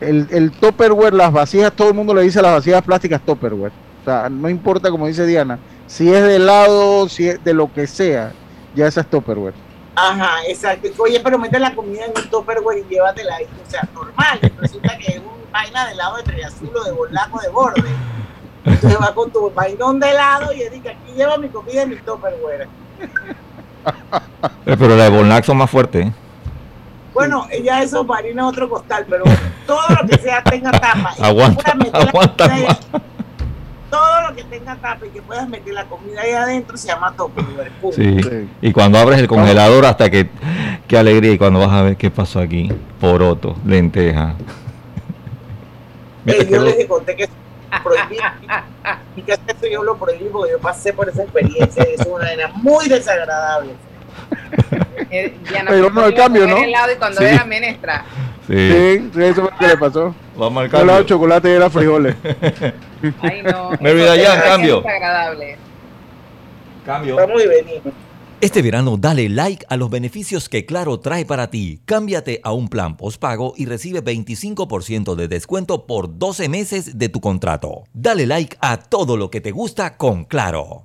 El, el Tupperware, las vasijas, todo el mundo le dice a las vasijas plásticas Tupperware. O sea, no importa, como dice Diana, si es de helado, si es de lo que sea, ya esa es Tupperware. Ajá, exacto. Oye, pero mete la comida en un tupperware y llévatela ahí. O sea, normal. Resulta que es un vaina de helado de triazul o de bolaco de borde. Entonces vas con tu vainón de helado y dice, aquí lleva mi comida en mi tupperware. Eh, Pero la de Bonlac son más fuertes. ¿eh? Bueno, ya eso marina otro costal, pero todo lo que sea tenga tapa. Aguanta, puedas meter la *laughs* aguanta comida más. ahí- Todo lo que tenga tapa y que puedas meter la comida ahí adentro se llama punto. Sí. Y cuando abres el congelador hasta que... Qué alegría. Y cuando vas a ver qué pasó aquí. Poroto, lenteja. Eh, yo les conté que prohibí. Y que esto yo lo prohibí porque yo pasé por esa experiencia y es una vaina muy desagradable. Eh, Diana, Pero porque no, el iba a cambio, ¿no? helado y cuando Sí. era menestra. Sí. Sí, sí, eso fue lo que le pasó. Vamos al cambio. chocolate y era frijoles. *laughs* Ay, no. Mary Dayan, cambio. Cambio. Vamos y venimos. Este verano dale like a los beneficios que Claro trae para ti. Cámbiate a un plan postpago y recibe 25% de descuento por 12 meses de tu contrato. Dale like a todo lo que te gusta con Claro.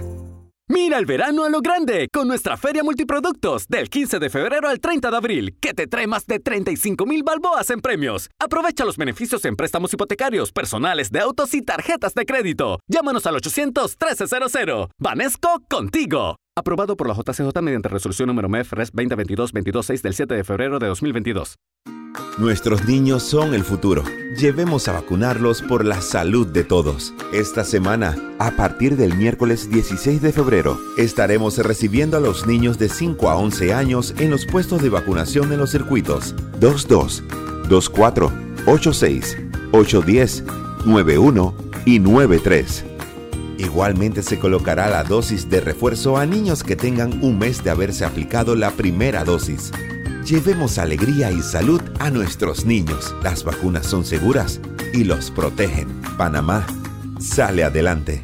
Mira el verano a lo grande con nuestra feria multiproductos del 15 de febrero al 30 de abril, que te trae más de 35 mil balboas en premios. Aprovecha los beneficios en préstamos hipotecarios, personales de autos y tarjetas de crédito. Llámanos al 800-1300. Vanesco contigo. Aprobado por la JCJ mediante resolución número MEF RES 2022-226 del 7 de febrero de 2022. Nuestros niños son el futuro. Llevemos a vacunarlos por la salud de todos. Esta semana, a partir del miércoles 16 de febrero, estaremos recibiendo a los niños de 5 a 11 años en los puestos de vacunación en los circuitos 22, 24, 86, 810, 91 y 93. Igualmente se colocará la dosis de refuerzo a niños que tengan un mes de haberse aplicado la primera dosis. Llevemos alegría y salud a nuestros niños. Las vacunas son seguras y los protegen. Panamá sale adelante.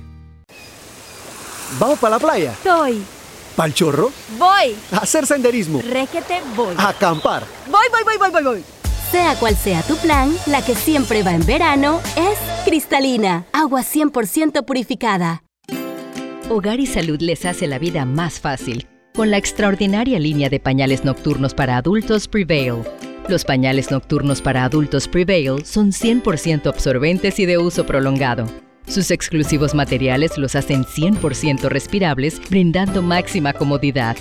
¿Vamos para la playa? Estoy. ¿Pal chorro? Voy. A hacer senderismo. Réquete, voy. A acampar. Voy, voy, voy, voy, voy, voy. Sea cual sea tu plan, la que siempre va en verano es cristalina, agua 100% purificada. Hogar y Salud les hace la vida más fácil con la extraordinaria línea de pañales nocturnos para adultos Prevail. Los pañales nocturnos para adultos Prevail son 100% absorbentes y de uso prolongado. Sus exclusivos materiales los hacen 100% respirables, brindando máxima comodidad.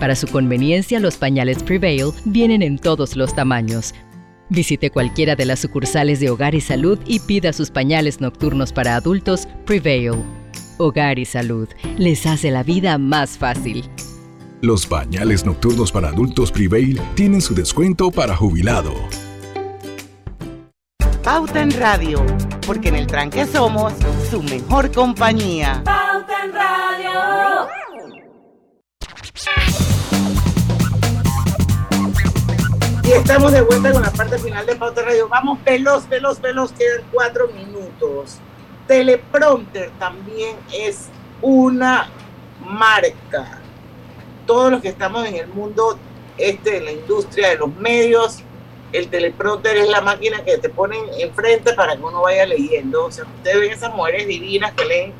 Para su conveniencia, los pañales Prevail vienen en todos los tamaños. Visite cualquiera de las sucursales de Hogar y Salud y pida sus pañales nocturnos para adultos Prevail. Hogar y Salud les hace la vida más fácil. Los pañales nocturnos para adultos Prevail tienen su descuento para jubilado. Pauta en Radio, porque en el tranque somos su mejor compañía. Pauta en Radio. Y estamos de vuelta con la parte final de Pauta Radio. Vamos veloz, veloz, veloz, quedan cuatro minutos. Teleprompter también es una marca. Todos los que estamos en el mundo este de la industria de los medios, el teleprompter es la máquina que te ponen enfrente para que uno vaya leyendo. O sea, ustedes ven esas mujeres divinas que leen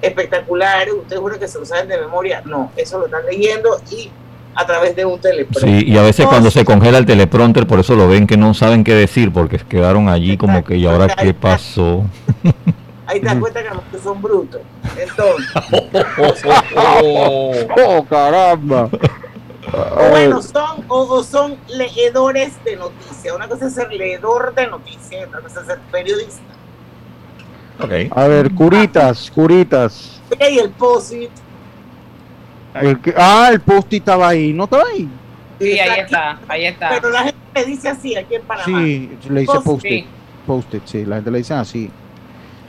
espectaculares, ustedes juran que se lo saben de memoria. No, eso lo están leyendo y a través de un teleprompter. Sí, y a veces cuando se congela el teleprompter, por eso lo ven que no saben qué decir, porque quedaron allí como que, ¿y ahora qué pasó? *laughs* Ahí te das cuenta que los que son brutos. Entonces. *laughs* oh, caramba. O bueno, son, o, o son leedores de noticias. Una cosa es ser leedor de noticias y otra cosa es ser periodista. Okay. A ver, curitas, curitas. Y el post-it. El que- ah, el post-it estaba ahí, ¿no estaba ahí? Sí, ahí está, ahí está. Pero la gente le dice así aquí en Panamá. Sí, le dice Post-it. post-it. Post-it, sí, la gente le dice así.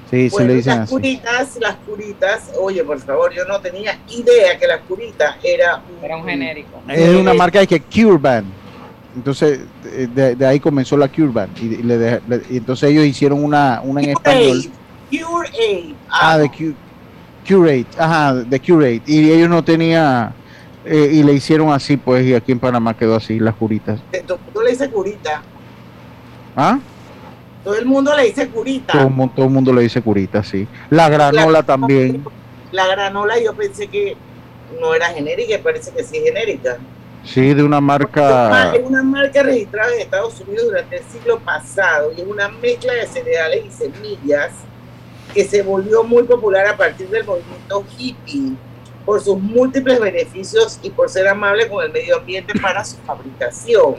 Sí, sí Bueno, le dicen las así. curitas, las curitas, oye, por favor, yo no tenía idea que las curitas era un, Era un genérico. Es una marca de que Curban. Entonces, eh, de, de ahí comenzó la Curban. Y, y le deja- le- y entonces ellos hicieron una, una en español. Cure Aid. Ah, de Cu- Curate. Ajá, de Curate. Y ellos no tenían. eh, y le hicieron así, pues, y aquí en Panamá quedó así, las curitas. Todo el mundo le dice curita. ¿Ah? Todo el mundo le dice curita. Todo, todo el mundo le dice curita, sí. La granola también. La granola yo pensé que no era genérica, y parece que sí es genérica. Sí, de una marca. Es una marca registrada en Estados Unidos durante el siglo pasado y es una mezcla de cereales y semillas que se volvió muy popular a partir del movimiento hippie por sus múltiples beneficios y por ser amable con el medio ambiente para su fabricación.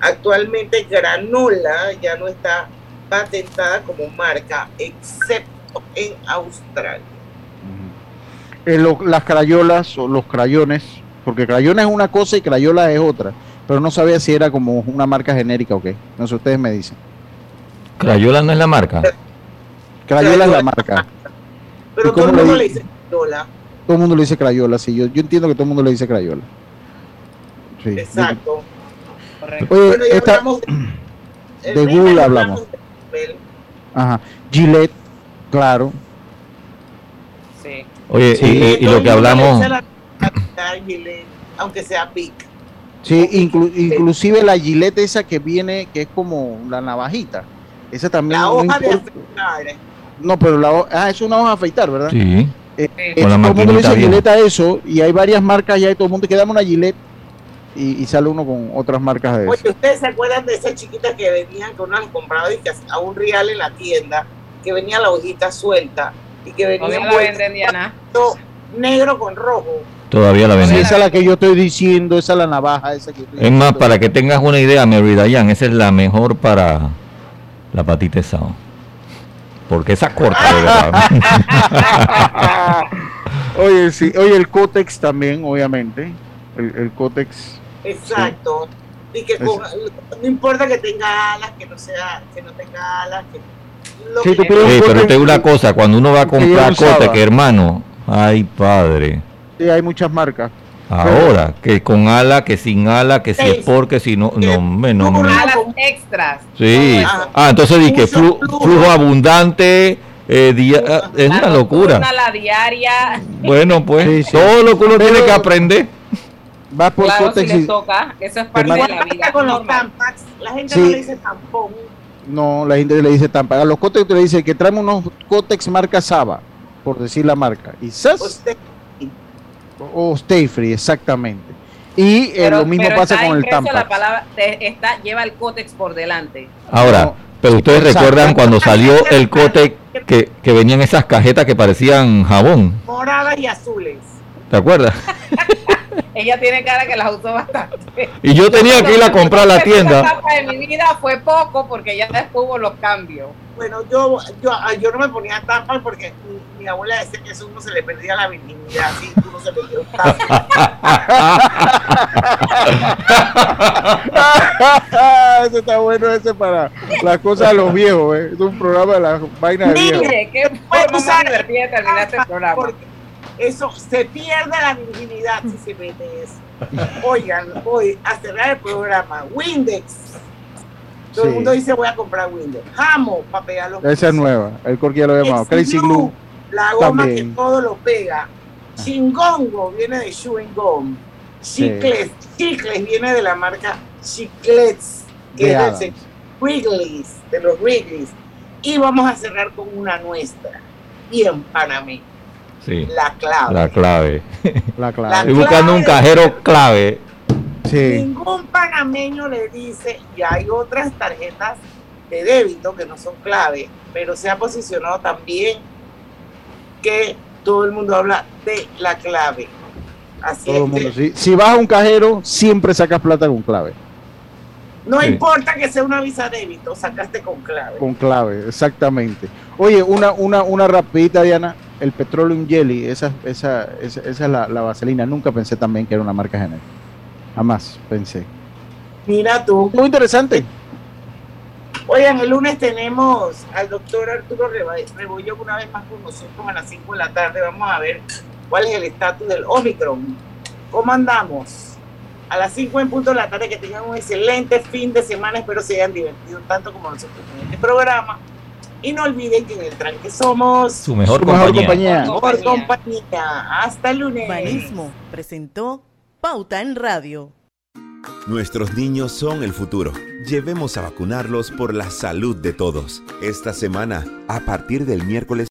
Actualmente granola ya no está patentada como marca, excepto en Australia. Eh, lo- las crayolas o los crayones, porque crayona es una cosa y crayola es otra, pero no sabía si era como una marca genérica o qué. No sé, ustedes me dicen. Crayola no es la marca. Crayola es la marca. Pero ¿Y todo el mundo le di- dice granola. Todo el mundo le dice crayola, sí. Yo, yo entiendo que todo el mundo le dice crayola. Sí. Exacto. Oye, bueno, ya esta- hablamos de, *clears throat* de Google hablamos. de- Ajá. Gillette, claro. Sí. Oye, Sí. y, y- y lo que hablamos, aunque sea pic. Sí, inclu- inclusive la Gillette esa que viene, que es como la navajita. Esa también. La no hoja de afeitar. No, pero la hoja. Ah, es una hoja de afeitar, ¿verdad? sí. Eh, todo el mundo le dice Gillette a eso y hay varias marcas y hay todo el mundo que dame una Gillette y, y sale uno con otras marcas de eso. Oye, ¿ustedes se acuerdan de esas chiquitas que venían que uno las compraba y que a un real en la tienda, que venía la hojita suelta y que venía Todavía la negro con rojo? Todavía la Sí, venden. esa es la que yo estoy diciendo, esa es la navaja, esa que yo estoy Es más, para que tengas una idea, Mary Dayan, esa es la mejor para la patita de sao. Porque esa corta, de verdad. *laughs* Oye, sí, oye, el Cotex también, obviamente. El, el Cotex. Exacto. Y que con- no importa que tenga alas, que no sea, que no tenga alas, que lo Sí, que- tú Sí, pero te digo una cosa, cuando uno va a comprar. Cotex, hermano, ay padre. Sí, hay muchas marcas. Ahora, que con ala, que sin ala, que si es por, que si no, no, me, no, me. Alas extras. Sí. Ah, entonces dije, flu- flujo abundante, eh, dia- ah, es una locura. Una la diaria. Bueno, pues, todo lo que uno tiene que aprender. Va por Claro, si y- toca. Eso es parte de la vida. con los tampax, la gente Sí. no le dice tampón. No, la gente le dice Tampa. A los Cotex le dice que traemos unos Cotex marca Saba, por decir la marca. Y ¡zas! O Stay Free, exactamente. Y eh, Pero- lo mismo pero pasa está con el impreso Tampa. La palabra te- está, lleva el cótex por delante. Ahora, pero ustedes Exacto. recuerdan cuando salió el Cotex que, que venían esas cajetas que parecían jabón. Moradas y azules. ¿Te acuerdas? *laughs* Ella tiene cara que las usó bastante. Y yo tenía que ir a comprar a la tienda. Esta etapa de mi vida fue poco porque ya después hubo los cambios. Bueno, yo, yo, yo no me ponía tapas porque mi, abuela decía que eso uno se le perdía la virginidad, así uno se le dio tapa. *laughs* Eso está bueno ese para las cosas de los viejos, ¿eh? Es un programa de las vainas de viejos. Mire, qué forma más divertida de terminar este programa. Eso, se pierde la virginidad si se mete eso. Oigan, voy a cerrar el programa. Windex. Todo el mundo dice voy a comprar Windex. Jamo para pegar los Esa es nueva. El ya lo había llamado. Crazy Glue. La goma También. que todo lo pega. Chingongo viene de chewing gum. Sí. Chicles, chicles viene de la marca Chiclets, que De es del Wrigley's, de los Wrigley's. Y vamos a cerrar con una nuestra, bien panameña, Sí. la clave. La clave. La clave. Estoy buscando un cajero clave. Ningún panameño le dice, y hay otras tarjetas de débito que no son clave, pero se ha posicionado también que todo el mundo habla de la clave. Así Todo el es mundo. que Si, si vas a un cajero, siempre sacas plata con clave. no Sí. importa que sea una visa débito, sacaste con clave. Con clave, exactamente. Oye, una, una, una rapidita, Diana. El Petroleum Jelly, esa, esa, esa, esa es la, la vaselina. Nunca pensé también que era una marca genérica. Jamás pensé. Mira tú. Muy interesante. Oigan, el lunes tenemos al doctor Arturo Rebollo una vez más con nosotros a las 5 de la tarde. Vamos a ver cuál es el estatus del Omicron. ¿Cómo andamos? A las 5 en punto de la tarde, que tengan un excelente fin de semana. Espero se hayan divertido tanto como nosotros en este programa. Y no olviden que en el tranque somos Su mejor Su mejor compañía. Mejor compañía. Hasta el lunes. Banismo presentó Pauta en Radio. Nuestros niños son el futuro. Llevemos a vacunarlos por la salud de todos. Esta semana, a partir del miércoles